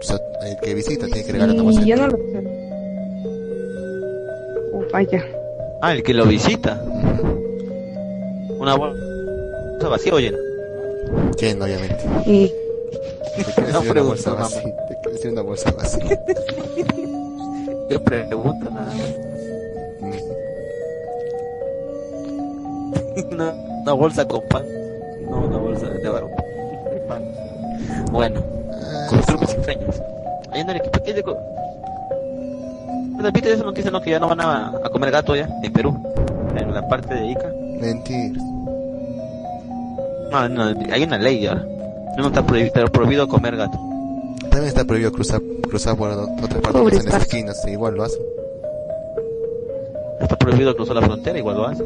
O sea, el que visita tiene que regalar una bolsa yo no lo sé. Oh, vaya. Ah, el que lo visita. Una bolsa vacía o llena. Lleno, obviamente. Y ¿Te quieres No una bolsa pregunto, vacía? ¿Te quieres decir una bolsa vacía? Qué pregunta nada más. una, una bolsa con pan. No, una bolsa de barro. Pan. Bueno, Ah, costumbres extrañas. Ahí en el equipo que es de co- Bueno, ¿Viste esa noticia no? que ya no van a, a comer gato ya en Perú? En la parte de Ica. Mentira. No, no, hay una ley ya. No está prohibido, prohibido comer gato. También está prohibido cruzar, cruzar por otra parte Pobres en las esquinas, igual lo hacen. Está prohibido cruzar la frontera, igual lo hace.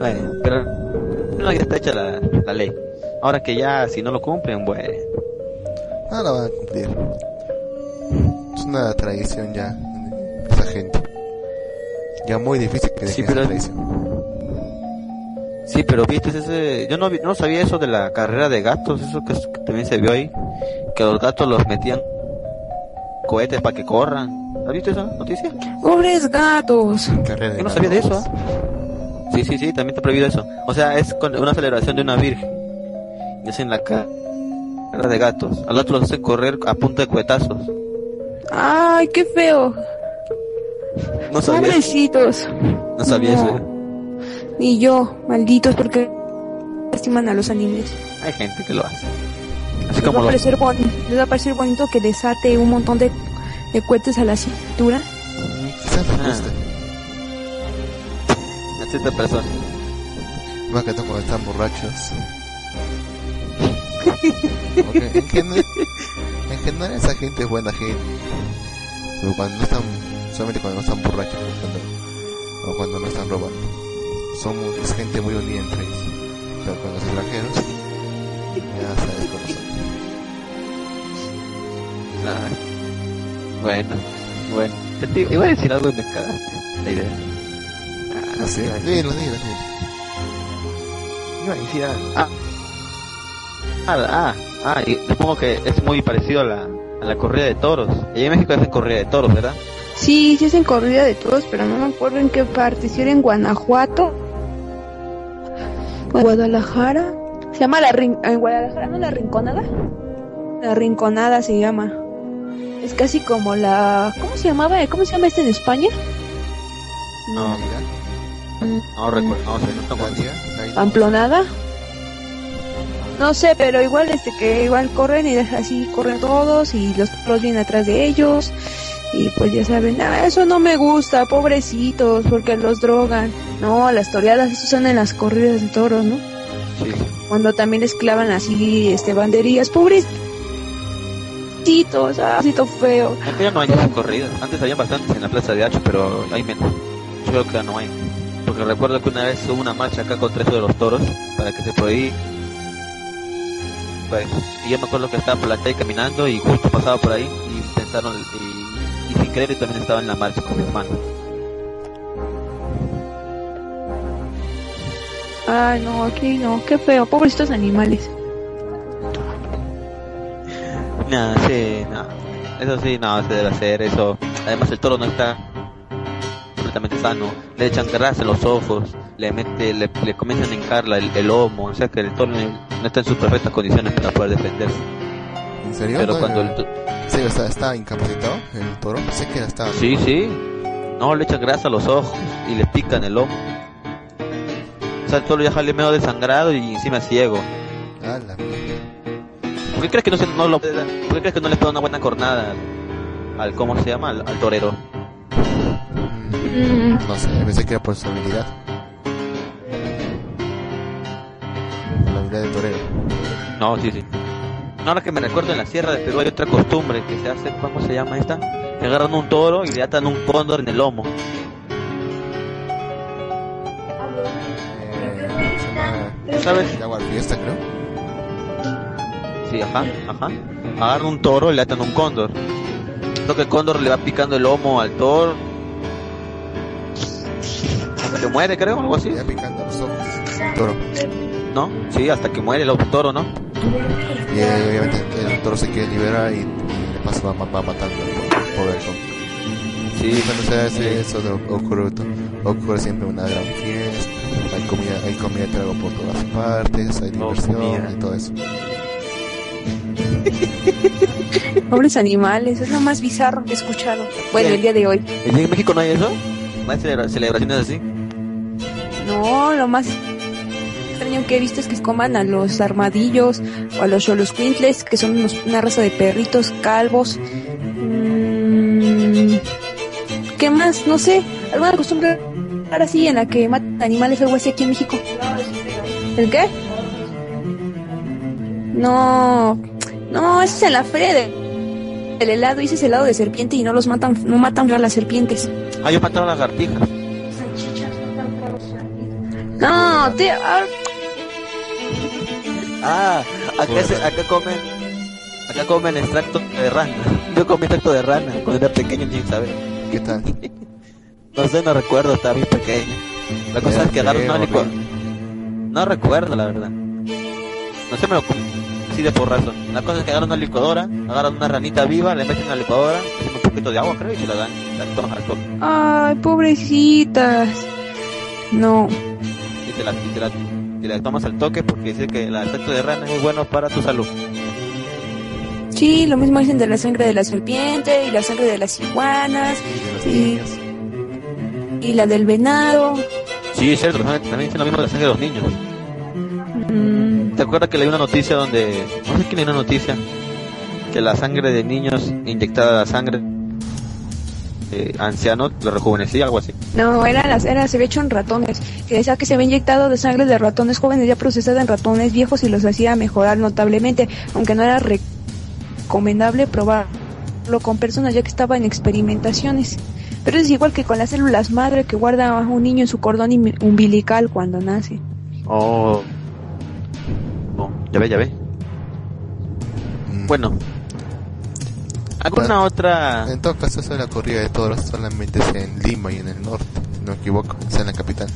Bueno, pero no, ya está hecha la, la ley. Ahora que ya, si no lo cumplen, bueno. Ah, la van a cumplir. Es una tradición ya esa gente. Ya muy difícil que Sí, dejen pero- esa tradición. Sí, pero viste ese, yo no, vi- no sabía eso de la carrera de gatos, eso que, que también se vio ahí, que los gatos los metían cohetes para que corran. ¿Has visto esa noticia? pobres gatos. Carrera de Yo no sabía de eso. gatos. Sí, sí, sí, también está prohibido eso. O sea, es con una celebración de una virgen. Y hacen la ca- carrera de gatos. Al gato los hacen correr a punta de cuetazos. Ay, qué feo. No sabía, eso. Pobrecitos. no sabía No. eso. ¿eh? Ni yo, malditos, porque lastiman a los animales. Hay gente que lo hace. Así Les va, como a los... parecer les va a parecer bonito que les ate un montón de, de cohetes a la cintura. Quizás les Ah. guste. Cierta persona. Más que todo cuando están borrachos. Porque en general, en general esa gente es buena gente. Pero cuando no están, solamente cuando no están borrachos, cuando, o cuando no están robando. Son muy- es gente muy unida entre ellos. Pero con los extranjeros, ya sabes cómo son. Ah, bueno, bueno. Te Iba a decir algo y me cagaste la idea. Decir- dilo, dilo, dilo. iba a decir. Ah, ah, ah, ah, y supongo que es muy parecido a la, a la corrida de toros. Y en México hacen corrida de toros, ¿verdad? Sí, sí hacen corrida de todos, pero no me acuerdo en qué parte. Si era en Guanajuato, Guadalajara. Se llama la rin en Guadalajara, ¿no? La Rinconada. La Rinconada se llama. Es casi como la... ¿Cómo se llamaba? ¿Cómo se llama este en España? No, Mira, no recuerdo, no sé, no tengo ¿Pamplonada? No sé, pero igual este que igual corren y así corren todos y los toros vienen atrás de ellos y pues ya saben, ah, eso no me gusta, pobrecitos, porque los drogan. No, las toreadas, eso son en las corridas de toros, ¿no? Sí. Cuando también les clavan así, este, banderillas, pobrecitos, ah, feo. Acá ya no hay esas corridas. Antes había bastantes en la plaza de Hacho, pero hay menos. Yo creo que ya no hay. Porque recuerdo que una vez hubo una marcha acá contra eso de los toros para que se prohíba. Pues, y yo me acuerdo que estaba por la calle caminando y justo pasaba por ahí y pensaron y, y sin querer yo también estaba en la marcha con mi hermano. Ay, no, aquí no, qué feo, pobrecitos animales. Nada, sí, no. Eso sí, no, se debe hacer eso. Además el toro no está completamente sano. Le echan grasa en los ojos, le mete, le, le comienzan a hincar el, el lomo, o sea que el toro no está en sus perfectas condiciones para poder defenderse. ¿En serio? Pero No, cuando el, el to- ¿En serio está, está incapacitado el toro? Sé que está. Sí, sí. No, le echan grasa a los ojos y le pican el lomo. O sea, el toro ya sale medio desangrado y encima ciego. Ah, la. ¿Por qué crees que no, se, no lo, ¿Por qué crees que no le pega una buena cornada al, al cómo se llama? Al, al torero. Mm, No sé, pensé que era por su habilidad. La habilidad de torero. No, sí, sí. Ahora que me recuerdo en la Sierra de Perú hay otra costumbre que se hace, ¿cómo se llama esta? Que agarran un toro y le atan un cóndor en el lomo. Eh, se llama ¿Sabes? Jaguar Fiesta, creo. Sí, ajá, ajá. Agarran un toro y le atan un cóndor. Lo que el cóndor le va picando el lomo al toro. Que muere, creo, algo así. Ya picando los ojos. Toro. ¿No? Sí, hasta que muere el toro, ¿no? Y eh, obviamente el toro se quiere liberar y, y de paso va, va matando al pobre. Sí, Cuando se hace eso, de- ocurre, ocurre siempre una gran fiesta. Hay comida, hay comida y trago por todas partes, hay diversión y todo eso. Pobres animales, es lo más bizarro que he escuchado. Bueno, Bien. el día de hoy. ¿En México no hay eso? ¿No hay celebra- celebraciones así? No, lo más extraño que he visto es que coman a los armadillos o a los quintles, que son una raza de perritos calvos. Mm, ¿Qué más? No sé. ¿Alguna costumbre ahora sí en la que matan animales algo así aquí en México? ¿El qué? No, no, ese es en la feria de, del helado, ese es helado de serpiente y no los matan, no matan a las serpientes. Ah, yo mataron lagartijas. No, te, ah, Ah, acá, se- acá comen, acá comen extracto de rana. Yo comí extracto de rana cuando era pequeño, sin saber. ¿Qué tal? No sé, no recuerdo, estaba bien pequeño. La cosa es que agarro una horrible. No recuerdo, la verdad. No sé, me lo comí. Así de porrazo. La cosa es que agarran una licuadora, agarran una ranita viva, le meten en la licuadora, le un poquito de agua, creo, y se la dan. La tomas al ay, pobrecitas. No, te la, y te la, tomas al toque porque dice que el extracto de rana es muy bueno para tu salud. sí, lo mismo dicen de la sangre de la serpiente y la sangre de las iguanas Y y la del venado. Sí, es cierto, también dicen lo mismo de la sangre de los niños. Mm, ¿Te acuerdas que leí una noticia donde, no sé quién leí una noticia, que la sangre de niños inyectada a la sangre de ancianos lo rejuvenecía, algo así? no, era, las, era, se había hecho en ratones, que decía que se había inyectado de sangre de ratones jóvenes ya procesada en ratones viejos y los hacía mejorar notablemente, aunque no era recomendable probarlo con personas ya que estaba en experimentaciones. Pero es igual que con las células madre que guarda a un niño en su cordón umbilical cuando nace. Oh. Oh, ya ve, ya ve. Mm. Bueno. ¿Alguna otra? En todo caso, eso de la corrida de toros solamente es en Lima y en el norte, si no me equivoco, sea, en la capital.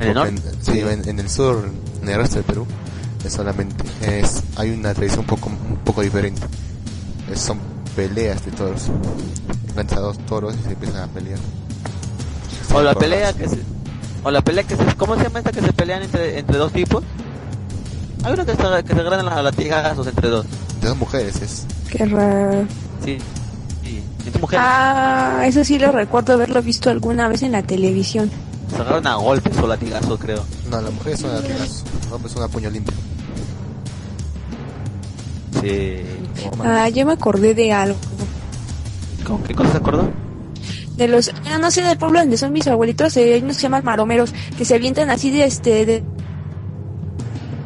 ¿En el norte? sí, en, en el sur, en el resto del Perú, es solamente, es, hay una tradición un poco, un poco diferente. Es- son peleas de toros. Lanza dos toros y se empiezan a pelear. O la pelea que se, o la pelea que se, ¿cómo se llama esta que se pelean entre, entre dos tipos? Hay uno que se, que se agarran a latigazos entre dos. De dos mujeres es. Qué raro. Sí. sí. Entre mujeres. Ah, eso sí lo recuerdo haberlo visto alguna vez en la televisión. Se agarran a golpes o latigazos, creo. No, las mujeres son latigazos, los hombres son a puño limpio. Sí. Ah, yo me acordé de algo. ¿Con qué cosa se acordó? De los, ah, no sé, del pueblo donde son mis abuelitos, eh, hay unos que se llaman maromeros, que se avientan así de este, de,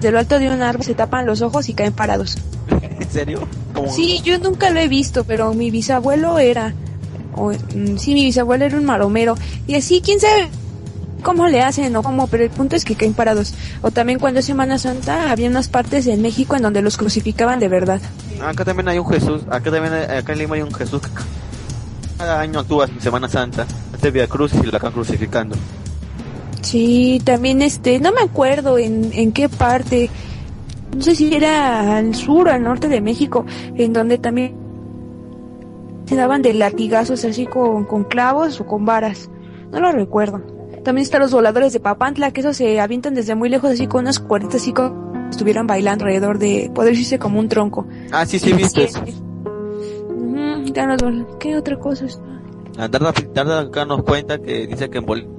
de lo alto de un árbol, se tapan los ojos y caen parados. ¿En serio? Sí, yo nunca lo he visto, pero mi bisabuelo era, o, mm, sí, mi bisabuelo era un maromero, y así, quién sabe cómo le hacen o cómo, pero el punto es que caen parados. O también cuando es Semana Santa, había unas partes en México en donde los crucificaban de verdad. Acá también hay un Jesús, acá también hay- acá en Lima hay un Jesús que cada año actúa en Semana Santa, este Via Cruz y lo acaban crucificando. Sí, también este, no me acuerdo en, en qué parte, no sé si era al sur o al norte de México, en donde también se daban de latigazos así con, con clavos o con varas, no lo recuerdo. También están los voladores de Papantla, que esos se avientan desde muy lejos así con unas cuerdas así como estuvieran bailando alrededor de, poder decirse como un tronco. Ah, sí, sí, viste. Sí. ¿Qué otra cosa está? Darda, Darda acá nos cuenta que dice que en Bolivia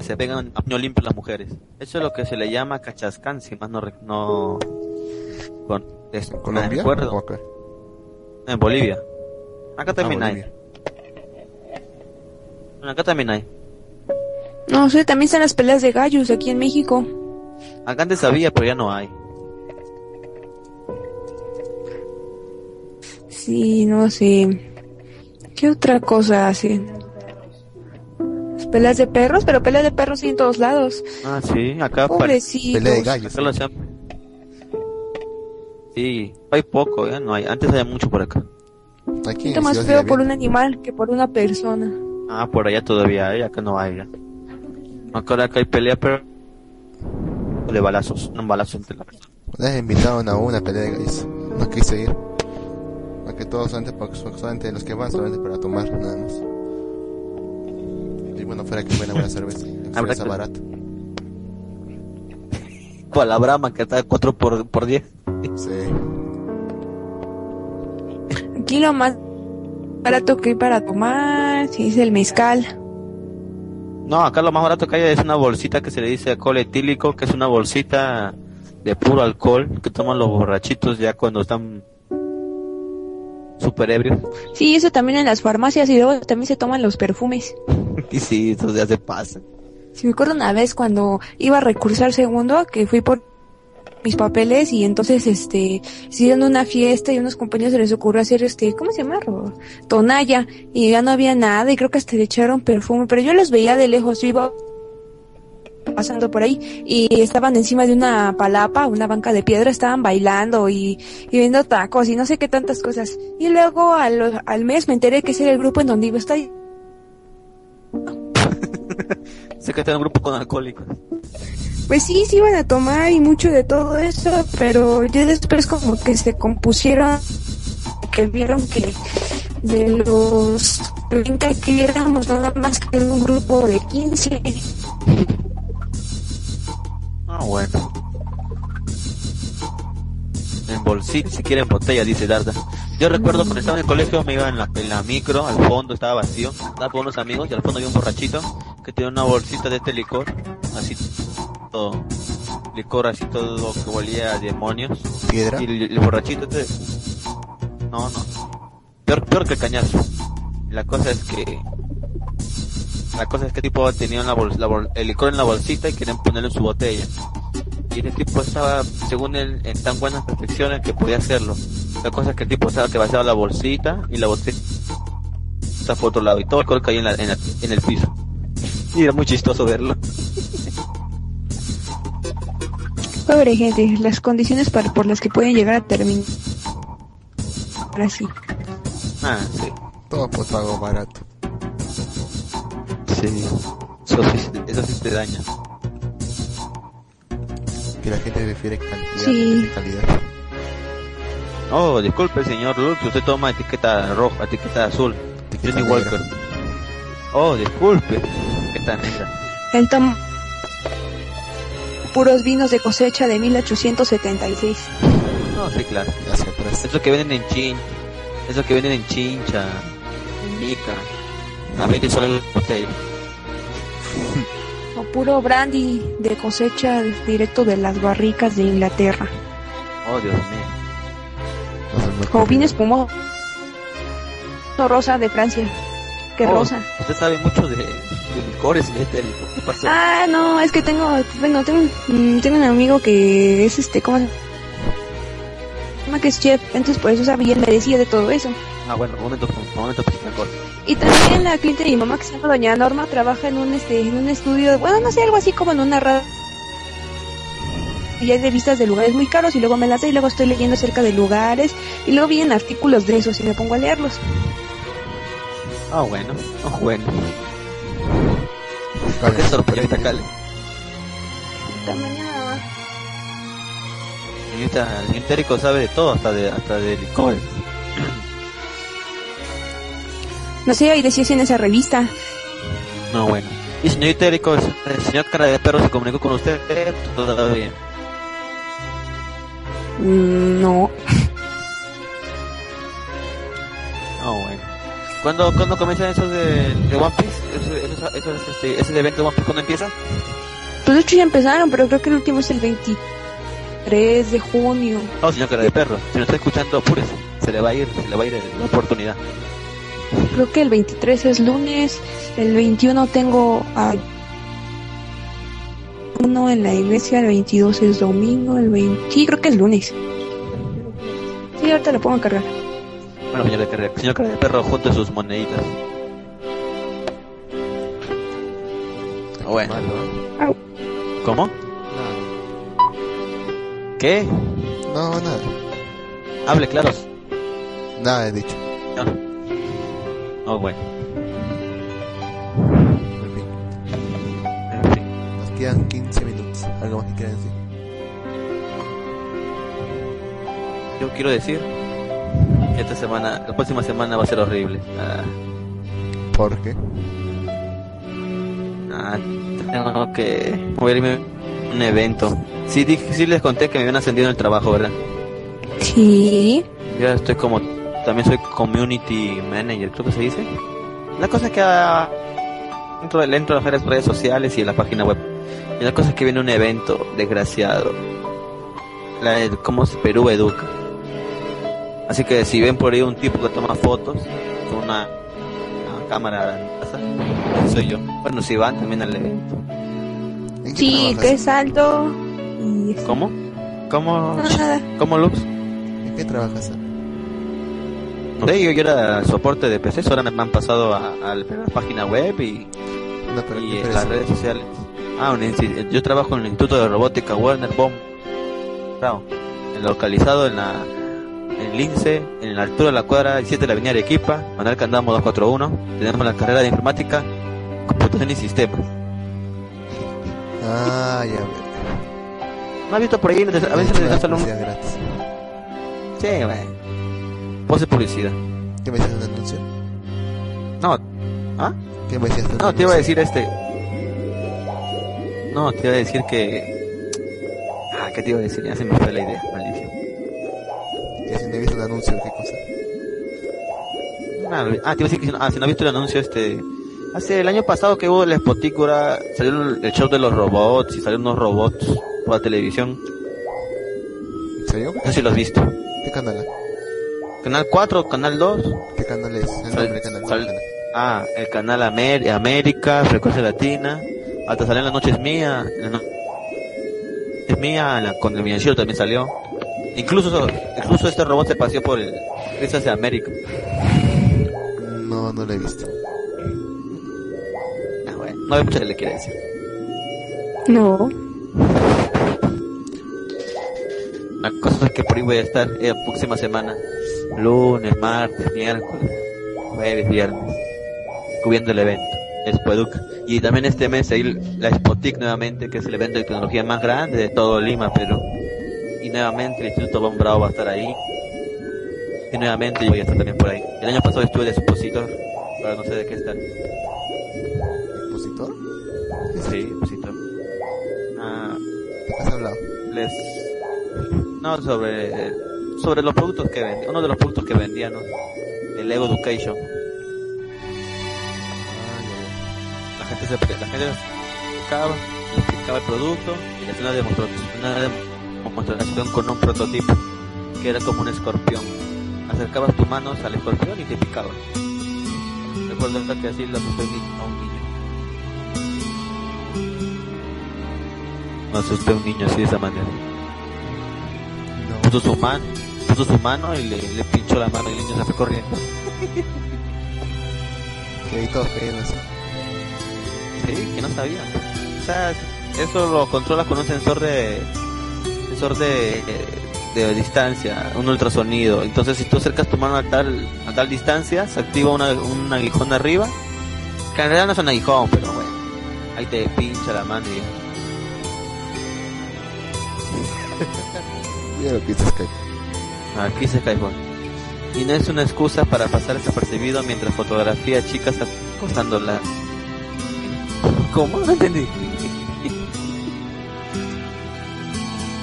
se pegan a puño limpio las mujeres. Eso es lo que se le llama cachascán, si más no... no con, es, me ¿Colombia? acuerdo. ¿O acá? En Bolivia. Acá también Ah, hay. Bolivia. Acá también hay. No sé, también están las peleas de gallos aquí en México. Acá antes había, pero ya no hay. Sí, no sé. ¿Qué otra cosa hacen? Las Peleas de perros, pero peleas de perros sí en todos lados. Ah, sí, acá Pobrecitos. Pelea de gallos. acá hacían. Sí, hay poco, ya no hay. Antes había mucho por acá. Aquí en más feo por un animal que por una persona. Ah, por allá todavía hay, acá no hay ya. Acá, acá hay pelea, pero de balazos, un balazo entre la vez invitaron a una pelea de gallos. No quise ir. A que todos solamente, porque solamente los que van solamente para tomar, nada más. Bueno, fuera que buena buena cerveza. Habrá Cerveza que- barata. Con la Brahma que está 4 por, por 10. Sí. Aquí lo más barato que hay para tomar, si es el mezcal. No, acá lo más barato que hay es una bolsita que se le dice alcohol etílico, que es una bolsita de puro alcohol que toman los borrachitos ya cuando están super ebrios. Sí, eso también en las farmacias y luego también se toman los perfumes. Y sí, eso ya se pasa. Si me acuerdo una vez cuando iba a recursar segundo, que fui por mis papeles y entonces este hicieron una fiesta y unos compañeros se les ocurrió hacer este ¿cómo se llama? Tonalla y ya no había nada y creo que hasta le echaron perfume pero yo los veía de lejos yo iba pasando por ahí y estaban encima de una palapa una banca de piedra estaban bailando y, y viendo tacos y no sé qué tantas cosas y luego al, al mes me enteré que ese era el grupo en donde iba a estar Sé que está en un grupo con alcohólicos. Pues sí, sí iban a tomar y mucho de todo eso, pero ya después como que se compusieron, que vieron que de los 30 que éramos nada más que un grupo de 15. Ah, bueno. En bolsita, si quieren botella, dice Darda. Yo recuerdo cuando estaba en el colegio, me iba en la, en la micro, al fondo estaba vacío, estaba con unos amigos y al fondo había un borrachito que tenía una bolsita de este licor, así todo, licor así todo que olía a demonios. ¿Piedra? Y el, el borrachito este, no, no, peor, peor que el cañazo. La cosa es que, la cosa es que tipo tenía una bol- la bol- el licor en la bolsita y querían ponerlo en su botella. Y el tipo estaba, según él, en tan buenas perfecciones que podía hacerlo. La cosa es que el tipo estaba que vaciaba la bolsita y la botella está por otro lado y todo el alcohol caía en, la- en, la- en el piso. Y era muy chistoso verlo. Pobre gente, las condiciones para, por las que pueden llegar a terminar así. Ah, sí. Todo por pago barato. Sí. Eso sí, eso sí te daña. Que la gente prefiere cantidad Sí. calidad. Oh, disculpe, señor Lux, usted toma etiqueta roja, etiqueta azul. Etiqueta Johnny negra. Walker. Oh, disculpe, etiqueta negra. El tom puros vinos de cosecha de 1876. No, sí, claro. Hacia atrás. Eso que venden en chin, eso que venden en chincha, en mica. A 20 solo el botella. Puro brandy de cosecha directo de las barricas de Inglaterra. Oh, Dios mío. No se me O ocurre. vino espumoso rosa de Francia. Qué Oh, rosa. Usted sabe mucho de, de licores de este, ¿Qué pasó? Ah, no, es que tengo, bueno, tengo, mm, tengo un amigo que es este, ¿cómo se llama? Que es chef, entonces por eso él me decía de todo eso. Ah, bueno, un momento, un momento, pues, mejor. Y también la cliente de mi mamá que se llama Doña Norma trabaja en un este, en un estudio, bueno, no sé, algo así como en una radio. Y hay revistas de lugares muy caros y luego me las da y luego estoy leyendo acerca de lugares y luego vienen artículos de esos y me pongo a leerlos. Ah, bueno, ah, bueno. Vale, Qué sorpresa, Cale. Hasta mañana. Señorita, el Térico sabe de todo, hasta de, hasta de licores. No sé, ahí decía en esa revista. No, bueno. Y señor Térico, el señor cara de perro se comunicó con usted todavía. Mm, no. Ah, bueno. ¿Cuándo, ¿Cuándo comienza eso de, de One Piece? ¿Ese, ese, ese, este, ese evento de One Piece cuándo empieza? Pues de hecho ya empezaron, pero creo que el último es el 23 de junio. No, señor cara de perro. Si no está escuchando, apúrese. Se le va a ir, se le va a ir la oportunidad. Creo que el 23 es lunes, el 21 tengo a uno en la iglesia, el 22 es domingo, el 20... Sí, creo que es lunes. Sí, ahorita lo pongo a cargar. Bueno, señor, de cara- señor de perro, junte sus moneditas. Bueno. Malo, ¿eh? ¿Cómo? Nada. ¿Qué? No, nada. Hable claro. Nada he dicho. Oh, bueno. En fin. En fin. Nos quedan 15 minutos. ¿Algo más que quieran decir? Yo quiero decir que esta semana, la próxima semana va a ser horrible. Ah, ¿Por qué? Ah, tengo que moverme a un evento. Sí, dije, sí les conté que me habían ascendido en el trabajo, ¿verdad? Sí. Yo estoy como, también soy community manager, creo que se dice. La cosa es que ah, dentro, de- dentro de las redes sociales y en la página web. Y la cosa es que viene un evento desgraciado. La, el- ¿Cómo se Perú educa? Así que si ven por ahí un tipo que toma fotos con una, una cámara, ese soy yo. Bueno, si van también al evento. ¿En qué Sí, que es alto. Y ¿Cómo? ¿Cómo? Nada. ¿Cómo Lux? ¿En qué trabajas? Yo, era soporte de PCs, ahora me han pasado a, a la página web y, No, las redes sociales. Ah, un yo trabajo en el Instituto de Robótica Werner Bomb. Bravo. Localizado en la en Lince, en la altura de la cuadra 7 de la avenida Arequipa, Manuel Candamo 241. Tenemos la carrera de informática, computación y sistemas. Ah, ya. ¿No has visto por ahí? A veces un... publicidad gratis. Sí, bueno. Pose publicidad. ¿Qué me decías un anuncio? No. ¿Ah? ¿Qué me decías No, te iba a decir este. No, te iba a decir que. Ah, ¿qué te iba a decir? Ya se me fue la idea, maldición. Que si no he visto un anuncio, ¿qué cosa? Ah, Ah, te iba a decir que si no, ah, si no has visto el anuncio, este. Hace el año pasado que hubo la Spotícula, salió el, el show de los robots y salieron unos robots por la televisión. ¿En serio? No sé si lo has visto. ¿Qué canal? Canal 4, Canal 2. ¿Qué canal es? El Sal- nombre canal. sal- ah, el canal Amer- América, Frecuencia Latina. Hasta salió en la noche es mía. no- es mía, la- con el Millancillo también salió. Incluso, incluso este robot se paseó por el Risas de América. No, no lo he visto. Ah, bueno, no hay mucho que le quiere decir. No. La cosa es que por ahí voy a estar eh, la próxima semana. Lunes, martes, miércoles, jueves, viernes. Cubriendo el evento. Expoeduca. Y también este mes ahí la Expotic nuevamente, que es el evento de tecnología más grande de todo Lima, Perú. Y nuevamente el Instituto Von Bravo va a estar ahí. Y nuevamente yo voy a estar también por ahí. El año pasado estuve de expositor, pero no sé de qué estar. ¿Expositor? Sí, expositor. Ah, ¿De qué has hablado? les no sobre sobre los productos que vendía uno de los productos que vendían ¿no? el Ego Education. La gente se la gente explicaba explicaba el producto y le hacía una demostración, una demostración con un prototipo que era como un escorpión. Acercabas tus manos al escorpión y te picaba. Recuerdo que así lo asusté a un niño asusté a un niño así de esa manera. Puso su mano, puso su mano y le, le pinchó la mano y el niño se fue corriendo. Que ahí todos creyendo así. Sí, que no sabía. O sea, eso lo controlas con un sensor de sensor de, de distancia, un ultrasonido. Entonces, si tú acercas tu mano a tal a tal distancia, se activa una, un aguijón arriba. Que en realidad no es un aguijón, pero bueno, ahí te pincha la mano y ya. Ya lo que dices que Aquí se cae Juan. Y no es una excusa para pasar desapercibido mientras fotografía a chicas acostándola. ¿Cómo? No entendí.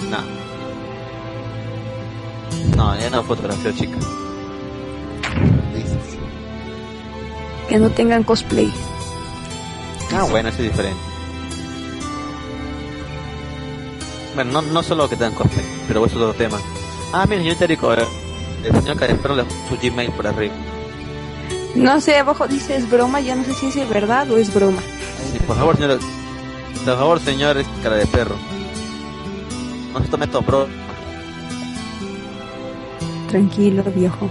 No. No, ya no fotografía chicas. Que no tengan cosplay. Ah, bueno, eso es diferente. Bueno, no, no solo que te dan cosplay, pero eso es otro tema. Ah, mira, señor Terico, eh, el señor Carespero le su Gmail por arriba. No sé, abajo dice es broma, ya no sé si es verdad o es broma. Sí, por favor, señor. Por favor, señor, es cara de perro. No se tome todo, bro. Tranquilo, viejo.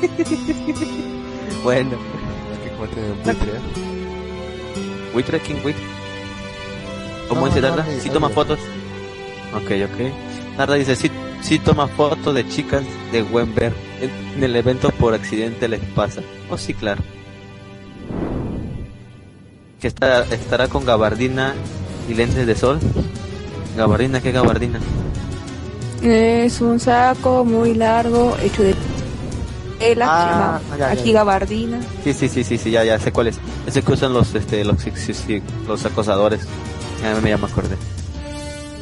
Bueno. Que como te buitre, ¿eh? ¿Buitre? ¿Quién buitre? ¿Cómo No, dice no, ¿Sí toma fotos? Ok, ok. Darla dice, sí, sí toma fotos de chicas de ver. En, el evento por accidente les pasa. Oh, sí, claro. Que está, estará con gabardina y lentes de sol. ¿Gabardina? ¿Qué gabardina? Es un saco muy largo hecho de Ela, Ah, ya, ya, aquí ya. Gabardina. Sí, sí, sí, sí, sí, ya, ya sé cuál es. Ese que usan los, este, los, sí, sí, los acosadores. Ya me, ya me acordé.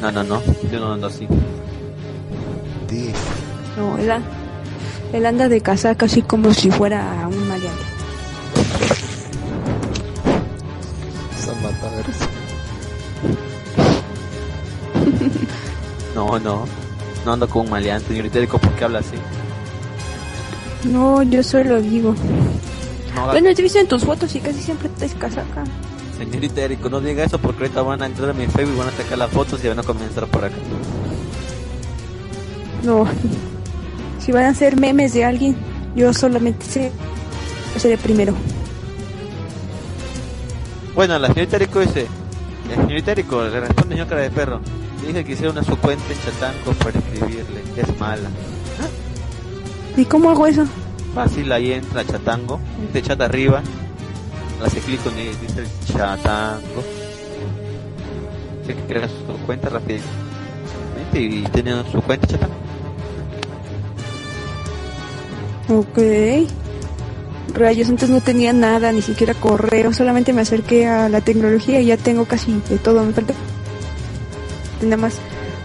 No, no, no, yo no ando así. No, él, él anda de casaca así como si fuera un maleante. son matadores. No, no, no ando con un maleante, señorita Erico, ¿por qué habla así? No, yo solo digo. No, Bueno, te visto en tus fotos y casi siempre traes casaca. señorita Erico, no diga eso porque ahorita van a entrar a mi Facebook, van a sacar las fotos y van a comenzar por acá. No. Si van a hacer memes de alguien, yo solamente sé. Seré primero. Bueno, la señorita Erico dice, la señorita Erico le responde señor cara de perro. Le dije que hiciera una su cuenta en Chatanco para escribirle, que es mala. ¿Y cómo hago eso? Fácil, ahí entra Chatango, de chat arriba, le hace clic con el, dice Chatango. Que crear su cuenta rápidamente y tiene su cuenta Chatango. Ok. Rayos, antes no tenía nada, ni siquiera correo, solamente me acerqué a la tecnología y ya tengo casi de todo. Me falta nada más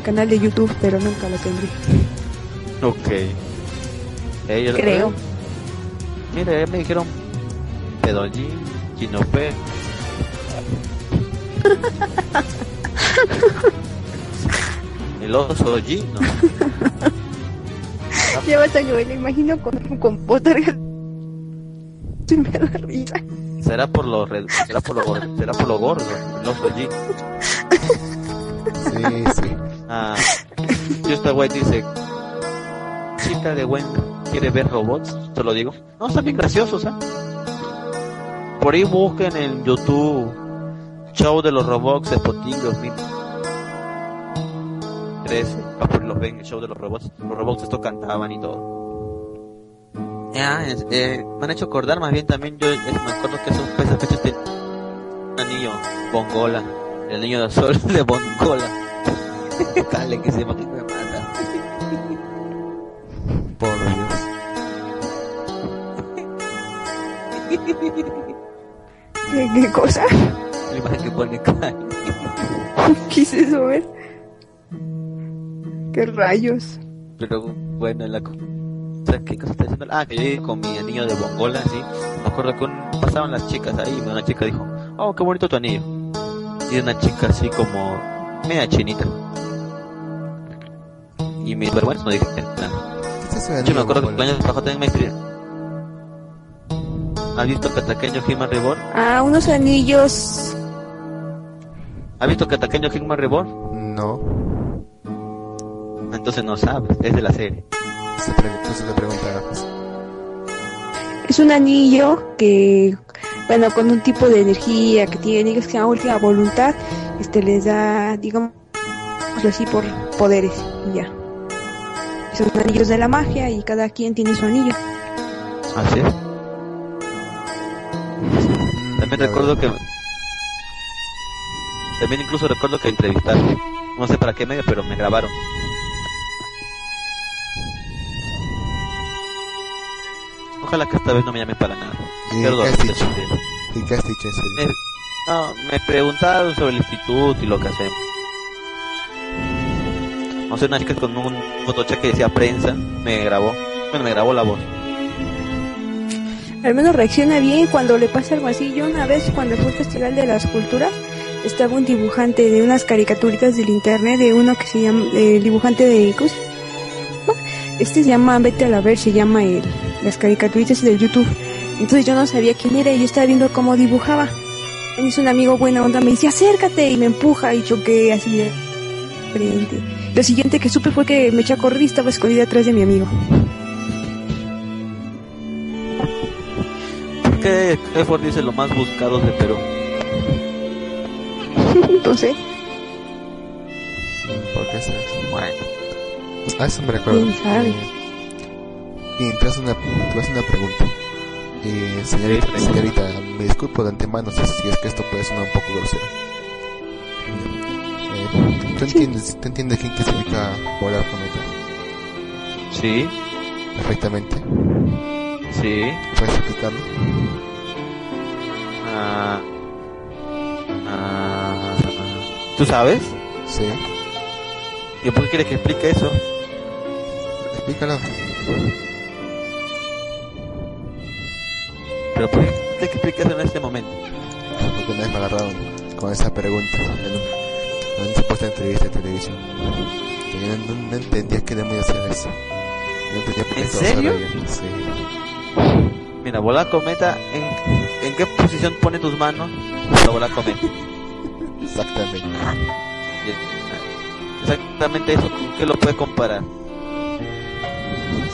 canal de YouTube, pero nunca lo tendré. Ok. Creo. Mira, ya me dijeron Pedolín, Chinopé. El oso G, Llevas a Joel, imagino con con Potter. Sí me da risa. Será por lo red, será por lo gordo, será por lo gordo, no soy allí. Sí, sí. Ah, esta White dice, chica de Gwen quiere ver robots, te lo digo. No, están bien graciosos, ¿eh? Por ahí busquen en YouTube Show de los Robots Spotify 2000 2003, Capur los ve en el show de los robots, los robots estos cantaban y todo. Ya, eh, me han hecho acordar más bien también, yo es, me acuerdo que esos esas fechas de anillo, Bongola, el niño del sol de Bongola. Dale, que se que me mata. Por Dios. ¿Qué, cosa? La imagen que pone acá. Quise saber. ¿Qué rayos? Pero bueno, la cosa. ¿Qué cosa está diciendo? Ah, que yo llegué con mi anillo de bongola, así. Me acuerdo que un- pasaban las chicas ahí y una chica dijo, oh, qué bonito tu anillo. Y una chica así como media chinita. Y mi vergüenza no dije nada. Este es Yo me acuerdo que bongola. el año pasado también me escribí. ¿Has visto Cataqueño Hitman Reborn? Ah, unos anillos. ¿Has visto Cataqueño Hitman Reborn? No. Entonces no sabes, es de la serie. Se Entonces le Es un anillo que, bueno, con un tipo de energía que tiene que se llama última voluntad, este les da, digamos así, por poderes y ya. Son anillos de la magia y cada quien tiene su anillo. Así es. mm, También la recuerdo verdad. que... También incluso recuerdo que entrevistaron. No sé para qué medio, pero me grabaron. Ojalá que esta vez no me llamen para nada. ¿Y Quiero qué has dormir dicho? tranquilo. ¿Y qué has dicho en serio? Eh, no, me preguntaron sobre el instituto y lo que hacemos. No sé, una chica con un fotocheck que decía prensa me grabó. Bueno, me grabó la voz. Al menos reacciona bien cuando le pasa algo así. Yo una vez cuando fue el Festival de las Culturas, estaba un dibujante de unas caricaturitas del internet, de uno que se llama, el dibujante de, ¿cómo? Este se llama, vete a la ver, se llama el, las caricaturitas del YouTube. Entonces yo no sabía quién era y yo estaba viendo cómo dibujaba. Me hizo un amigo buena onda, me dice acércate y me empuja y choqué así de frente. Lo siguiente que supe fue que me eché a correr y estaba escondida atrás de mi amigo. ¿Por qué Effort dice lo más buscados de Perú? Entonces, ¿Por qué será? Bueno, Ah, eso me recuerda. quién sabe. Y te hace una, te hace una pregunta. Eh, señorita, Sí, sí. señorita, me disculpo de antemano si es que esto puede sonar un poco grosero. Eh, ¿tú, entiendes, ¿Tú entiendes qué qué significa volar cometa? sí, Perfectamente. Sí. ¿Puedes explicarlo? Ah, ah, ¿Tú sabes? Sí. ¿Y por qué quieres que explique eso? Explícalo. Pero ¿por qué tienes que explicar eso en este momento? Porque una vez me agarraron con esa pregunta en, un- en una supuesta entrevista de televisión. Yo no, no entendía qué demonios era eso. No entendía por qué ¿En serio? Sí. Mira, volar cometa, ¿en, ¿en qué posición pone tus manos para volar cometa? Exactamente. Exactamente eso, ¿con qué lo puedes comparar?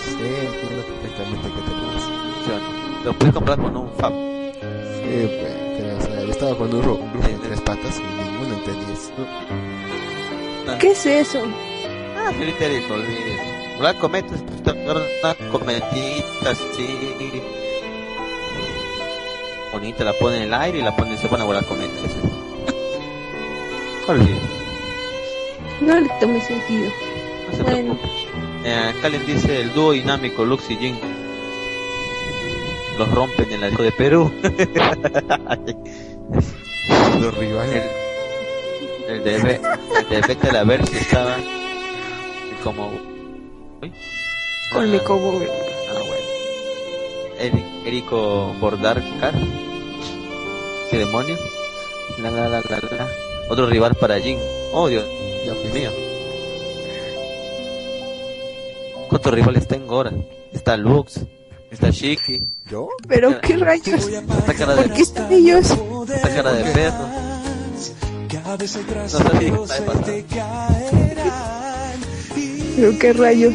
Sí, entiendo perfectamente qué te refieres. Lo puedes comparar con un fab. Sí, pues, pero, o sea, yo estaba con un, ro- un grupo de tres patas y ninguno entendía eso. ¿Qué es eso? Ah. Volar cometa es pues, tomar una cometita así. Bonita, la pone en el aire y la pone, se pone a volar cometa. Eso. Olvídate. No le tomé sentido. No se Bueno. preocupe. Eh, Calen dice el dúo dinámico Lux y Jin. Los rompen en la disco de Perú. Los rivales. el, el de Be- el de Vete a la ver si estaba como Uy. Con Ah, mi cobo. Ah, bueno. Eri- Erico Bordarcar. ¿Qué demonio? La la la la la. Otro rival para Jin. Oh, Dios mío. ¿Cuántos rivales tengo ahora? Está Lux, está Shiki, ¿Yo? Pero qué rayos. está cara ¿Por de, qué están ellos? está cara de perro. No sé si está. Pero qué rayos.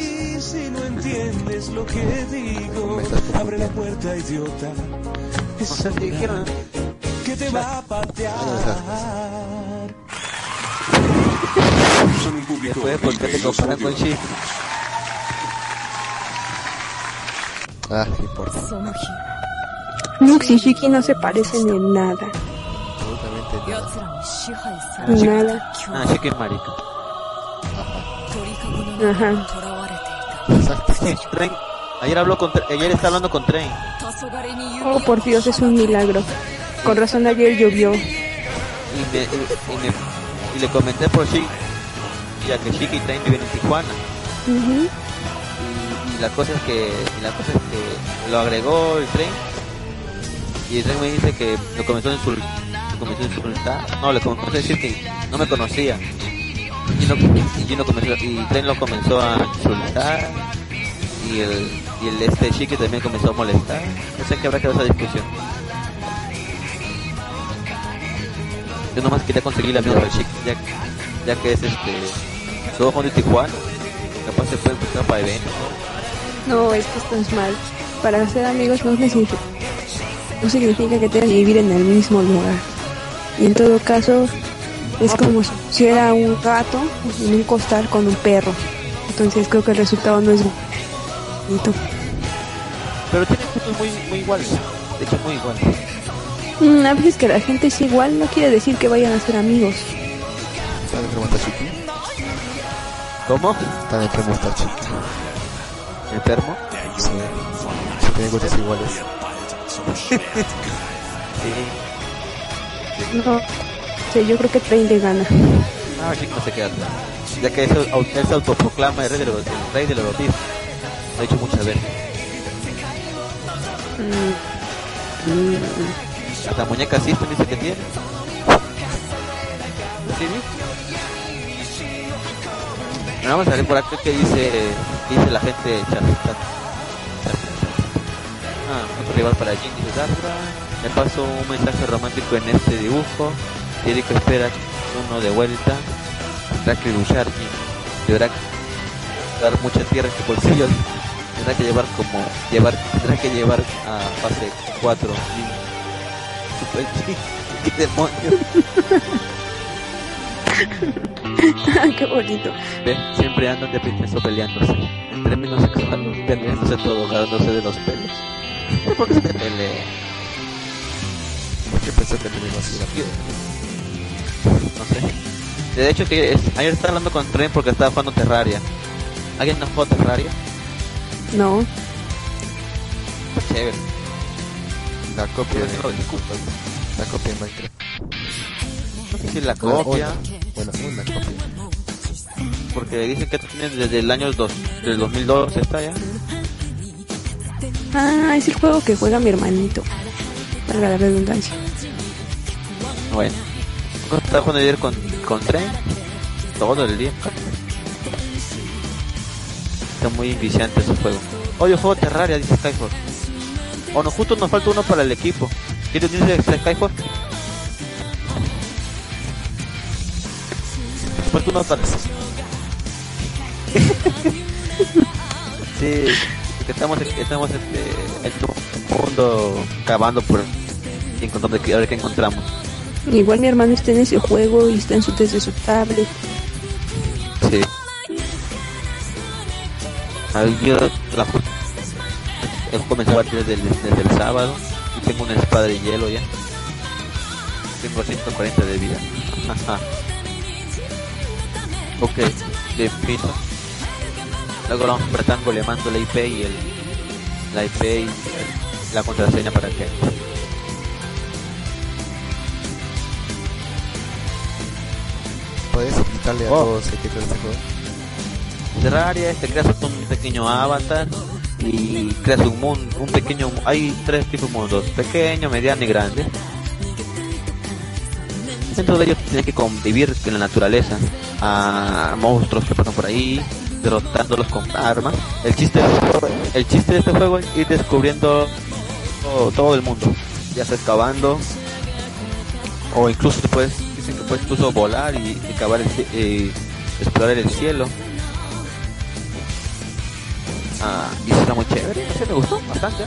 Me estás confundiendo. No sé si dijeron. Después, ¿por qué te comparan con Shiki? Ah, qué importa. Lux y Shiki no se parecen en nada. Absolutamente nada. Nada. Ah, Shiki es marica. Ajá. Exacto. Sí, Tren. Ayer habló con ayer está hablando con Tren. Oh, por Dios, es un milagro. Con razón ayer llovió. y, me, y, y me- y le comenté por Shiki, ya que Shiki y Tren viven en Tijuana. Ujú. y, la cosa es que y la que lo agregó el tren y el tren me dice que lo comenzó a insultar. No le comenzó a decir que no me conocía. Y, no, y, Gino comenzó, y el tren lo comenzó a insultar y el y el este chique también comenzó a molestar. No sé qué habrá quedado esa discusión. Yo nomás quería conseguir la misma del chique ya, ya que es este todo Juan de Tijuana capaz se puede buscar para eventos No, es que estás mal. Para ser amigos no significa, no significa que tengan que vivir en el mismo lugar. Y en todo caso, es como si pusiera un gato en un costal con un perro. Entonces creo que el resultado no es bonito. Pero tiene gustos muy, muy iguales. De hecho, muy iguales. Mm, a veces que la gente es igual no quiere decir que vayan a ser amigos. ¿Están enfermo está Chiqui? ¿Cómo? ¿Están enfermo está Chiqui? ¿Enfermo? Sí. Si tienen gustos iguales. Sí. No sé, yo creo que Train le gana. Ah, sí, no se queda atrás. Ya que eso, au- él se autoproclama el rey del, el rey del erotismo. Lo ha dicho muchas veces. Mm, mm, Hasta muñeca System dice que tiene. ¿Sí, vi? Bueno, vamos a ver por acá que dice, dice la gente de chat. Ah, otro rival para Jin, dice Darbra. Le paso un mensaje romántico en este dibujo. Y Eric espera uno de vuelta. Tendrá que luchar Jin. Deberá dar mucha tierra en su bolsillo. Tendrá que llevar como, llevar, tendrá que llevar a fase 4 Jin. Super Jin. ¿Qué demonios? Qué bonito. Ve, siempre andan de pinceso peleándose. En términos sexuales, peleándose todo, agarrándose de los pelos. ¿Por qué se pelea? ¿Por qué pensó que así la No sé. De hecho, que es- ayer estaba hablando con Tren porque estaba jugando Terraria. ¿Alguien no jugó Terraria? No, Está chévere. La copia de la copia de Minecraft. No sé si la copia, porque dicen que esto tiene desde el año 2, del 2002 está ya. Ah, es el juego que juega mi hermanito. Para la redundancia. Bueno. Estaba jugando ayer con, con tren, todo el día. Está muy viciante ese juego. Oye, juego Terraria, dice Skyford. O no, justo nos falta uno para el equipo. ¿Quieres unirse a Skyford? Falta uno para... sí, estamos, estamos este, en un mundo cavando por y encontrando que- a ver qué encontramos. Igual mi hermano está en ese juego y está en su desde su tablet. Sí. Ahí yo la el juego comenzó a partir desde el, desde el sábado y tengo una espada de hielo ya. Tengo 140 de vida. Ok, de piso. Luego vamos apretando, le mando la IP y el la IP y el- la contraseña para que ¿Puedes explicarle a Oh. todos de qué trata este juego? Terraria, te creas un pequeño avatar y creas un mundo, un pequeño, hay tres tipos de mundos, pequeño, mediano y grande. Dentro de ellos tienes que convivir con la naturaleza, a monstruos que pasan por ahí, derrotándolos con armas. El chiste de este el chiste de este juego es ir descubriendo todo, el mundo, ya sea excavando o incluso te puedes, dicen que puedes incluso volar y, cavar el, eh, explorar el cielo. Ah, y eso está muy chévere, sé, me gustó bastante. ¿eh?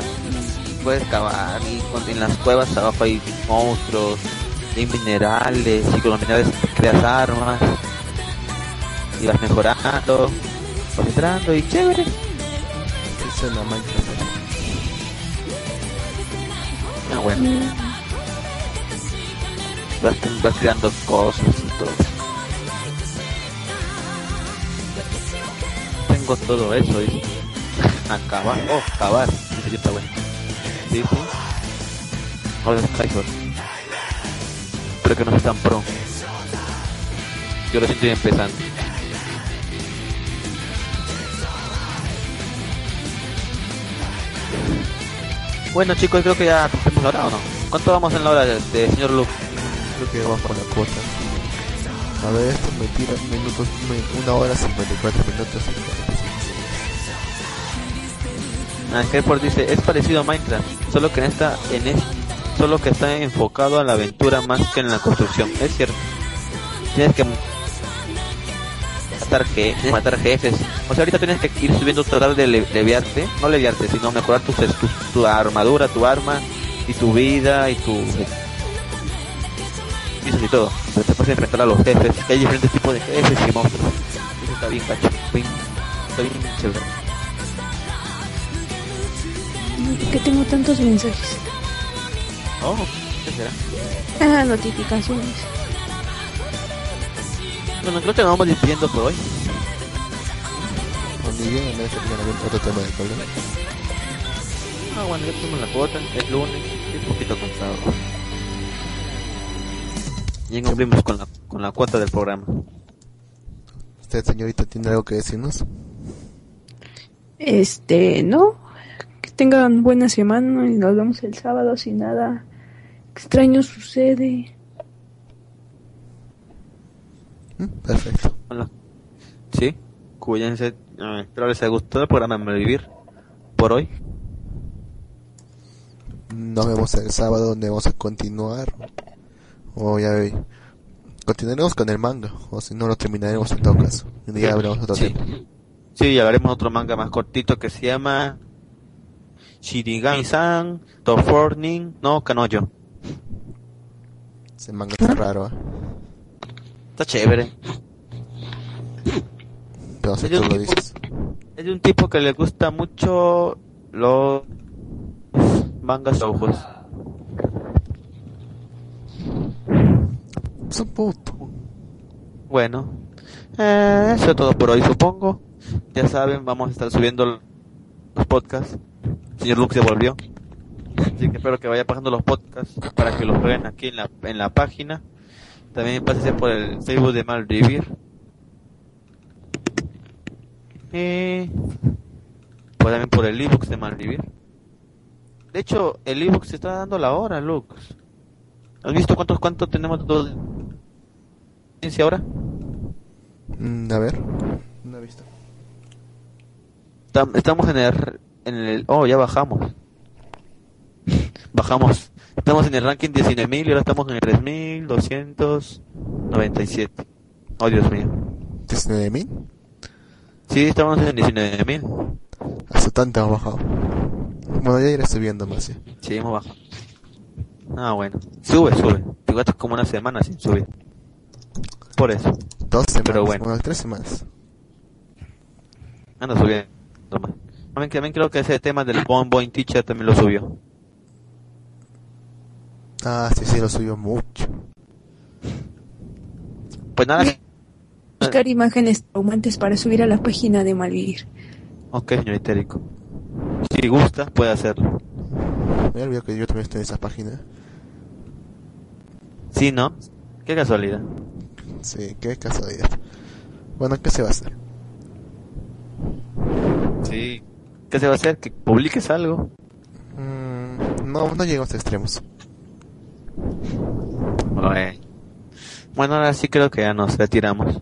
Puedes cavar y en las cuevas abajo hay monstruos, hay minerales y con los minerales creas armas y vas mejorando, vas entrando y chévere. Sí, suena a Minecraft. Ah, bueno. Vas, vas creando cosas y todo. Tengo todo eso, dice. Acabar, oh, acabar. Dice, yo está bueno. Sí, sí. Hola, Skyford. Espero que no sea tan pro. Yo lo siento empezando. Bueno chicos, creo que ya tenemos la hora o no. ¿Cuánto vamos en la hora de, de señor Luke? Creo que vamos con la cuota. A ver, esto me tira minutos, me- una hora 54 minutos y 45 Ah, Skyford dice, es parecido a Minecraft, solo que en esta, en es, solo que está enfocado a la aventura más que en la construcción. Es cierto. Tienes que matar, que, matar jefes. O sea, ahorita tienes que ir subiendo, tratar de le- leviarte, no leviarte, sino mejorar tus, tu, tu armadura, tu arma, y tu vida, y tu... pisos y todo. Pero te puedes enfrentar a los jefes, que hay diferentes tipos de jefes y monstruos. Eso está bien, cacho. Bien, está bien chévere. ¿Por qué tengo tantos mensajes? Oh, ¿qué será? Ah, notificaciones. Bueno, creo que nos vamos despidiendo por hoy. Ni bien en algún otro tema de problema. Ah, bueno, ya tenemos la cuota, es lunes, es un poquito cansado. Ya cumplimos con la, con la cuota del programa. ¿Usted, señorita, tiene algo que decirnos? Este, no. Que tengan buena semana y nos vemos el sábado si nada extraño sucede. ¿Mm? Perfecto. Bueno, sí, cuídense. eh, espero les haya gustado el programa Vivir por hoy. Nos vemos el sábado donde vamos a continuar. O ya ve- Continuaremos con el manga. O si no, lo terminaremos en todo caso. Un día hablamos otro Sí. tema. Sí, y hablaremos otro manga más cortito que se llama Shirigami-san Tofornin no Kanoyo. Ese manga está raro, ¿eh? Está chévere. Pero si tú lo tipo- dices. Es de un tipo que le gusta mucho los mangas ojos. Es un puto. Bueno, eh, eso es todo por hoy, supongo. Ya saben, vamos a estar subiendo los podcasts Señor Luke se volvió. Así que espero que vaya pasando los podcasts para que los vean aquí en la, en la página. También pásese por el Facebook de Malvivir. Y pues también por el ebook de Malvivir. De hecho, el ebook se está dando la hora, Lux. ¿Has visto cuántos cuántos tenemos de audiencia ahora? Mm, a ver. No he visto. Tam- Estamos en el, en el... Oh, ya bajamos. Bajamos. Estamos en el ranking 19.000 y ahora estamos en el 3.297. Oh, Dios mío. ¿19.000? Sí, estamos en 19.000. Hasta tanto hemos bajado. Bueno, ya iré subiendo más, sí. Sí, hemos bajado. Ah, bueno. Sube, sube. Te gastas como una semana sin subir. Por eso. Dos semanas. Pero bueno. bueno, tres semanas. Anda subiendo más. También, también creo que ese tema del Bon Boy Teacher también lo subió. Ah, sí, sí, lo subió mucho. Pues nada. Buscar imágenes traumantes para subir a la página de Malvivir. Ok, señor Itérico. Si gusta, puede hacerlo. Me olvidó que yo también estoy en esa página. Sí, ¿no? Qué casualidad. Sí, qué casualidad. Bueno, ¿qué se va a hacer? Sí. ¿Qué se va a hacer? Que publiques algo. Mm, no, no llegamos a extremos. Bueno. Bueno, ahora sí creo que ya nos retiramos.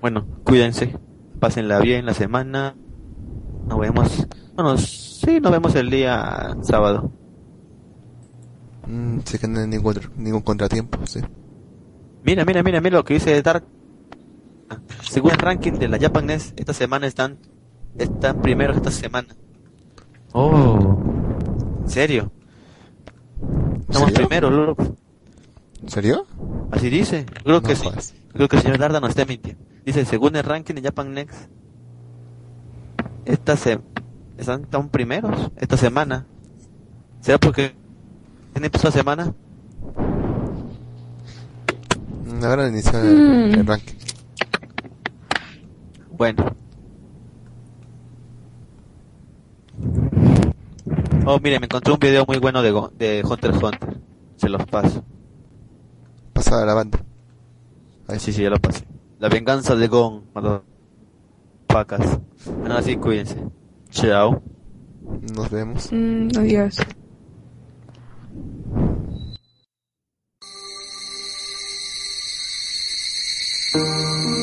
Bueno, cuídense. Pásenla bien la semana. Nos vemos. Bueno, sí, nos vemos el día sábado. Mm, sí que no hay ningún, ningún contratiempo, sí. Mira, mira, mira, mira lo que dice Dark. Según el ranking de la Japan NES, esta semana están están primeros esta semana. Oh. ¿En serio? Estamos serio? primeros, loco. ¿En serio? Así dice. Creo que No sí. Creo que el señor Darda nos está mintiendo. Dice, según el ranking de Japan Next, esta se están, están primeros esta semana. ¿Será porque tiene empezó la semana? Ahora inició el, Mm. el ranking. Bueno. Oh, mire, me encontré un video muy bueno de, de Hunter x Hunter. Se los paso. Pasada la banda. Ay, sí, sí, ya lo pasé. La venganza de Gon, pacas. Bueno, así cuídense. Chao. Nos vemos. Mm, adiós. Sois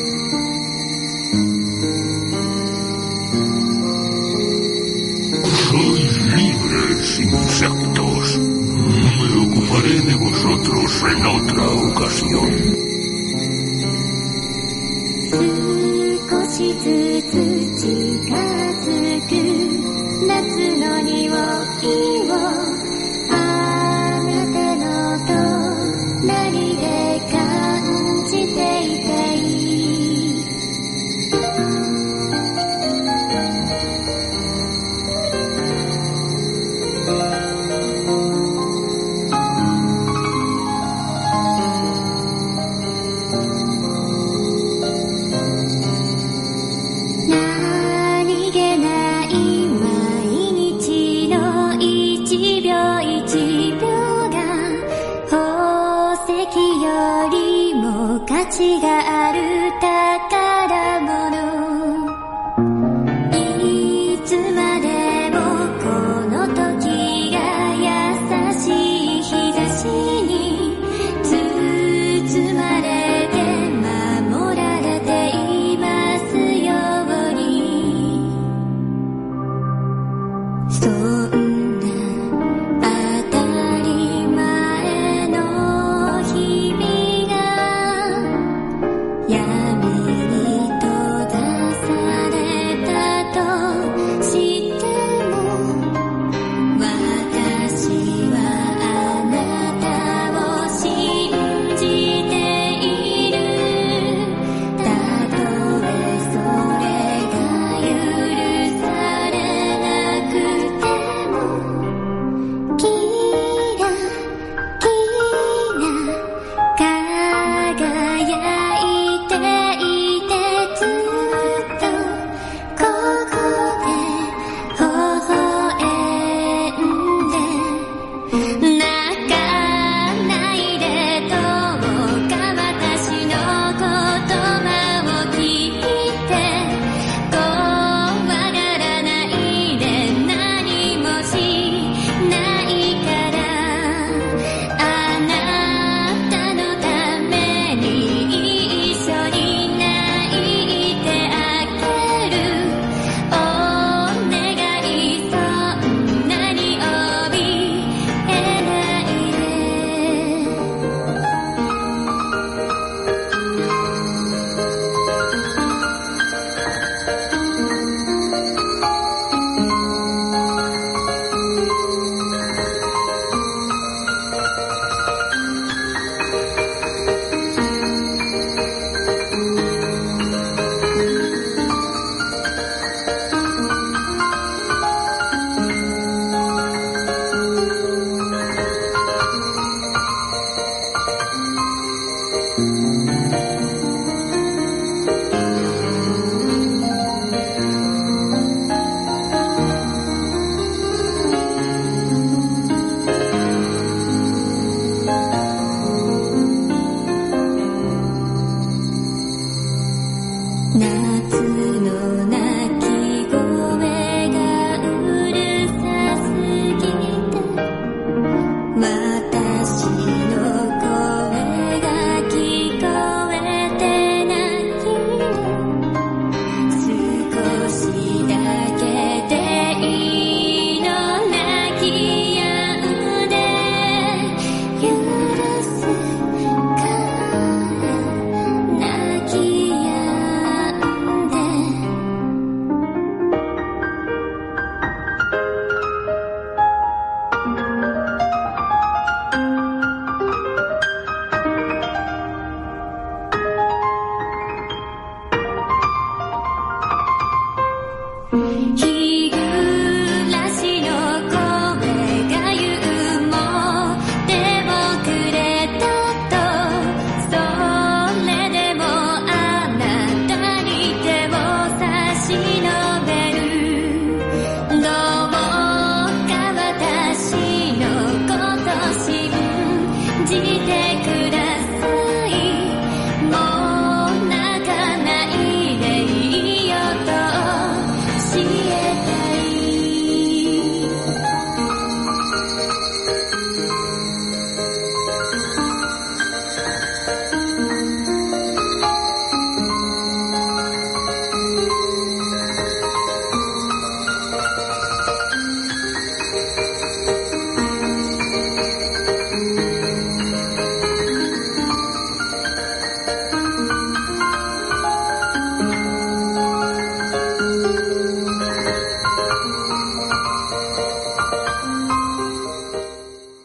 en otra ocasión.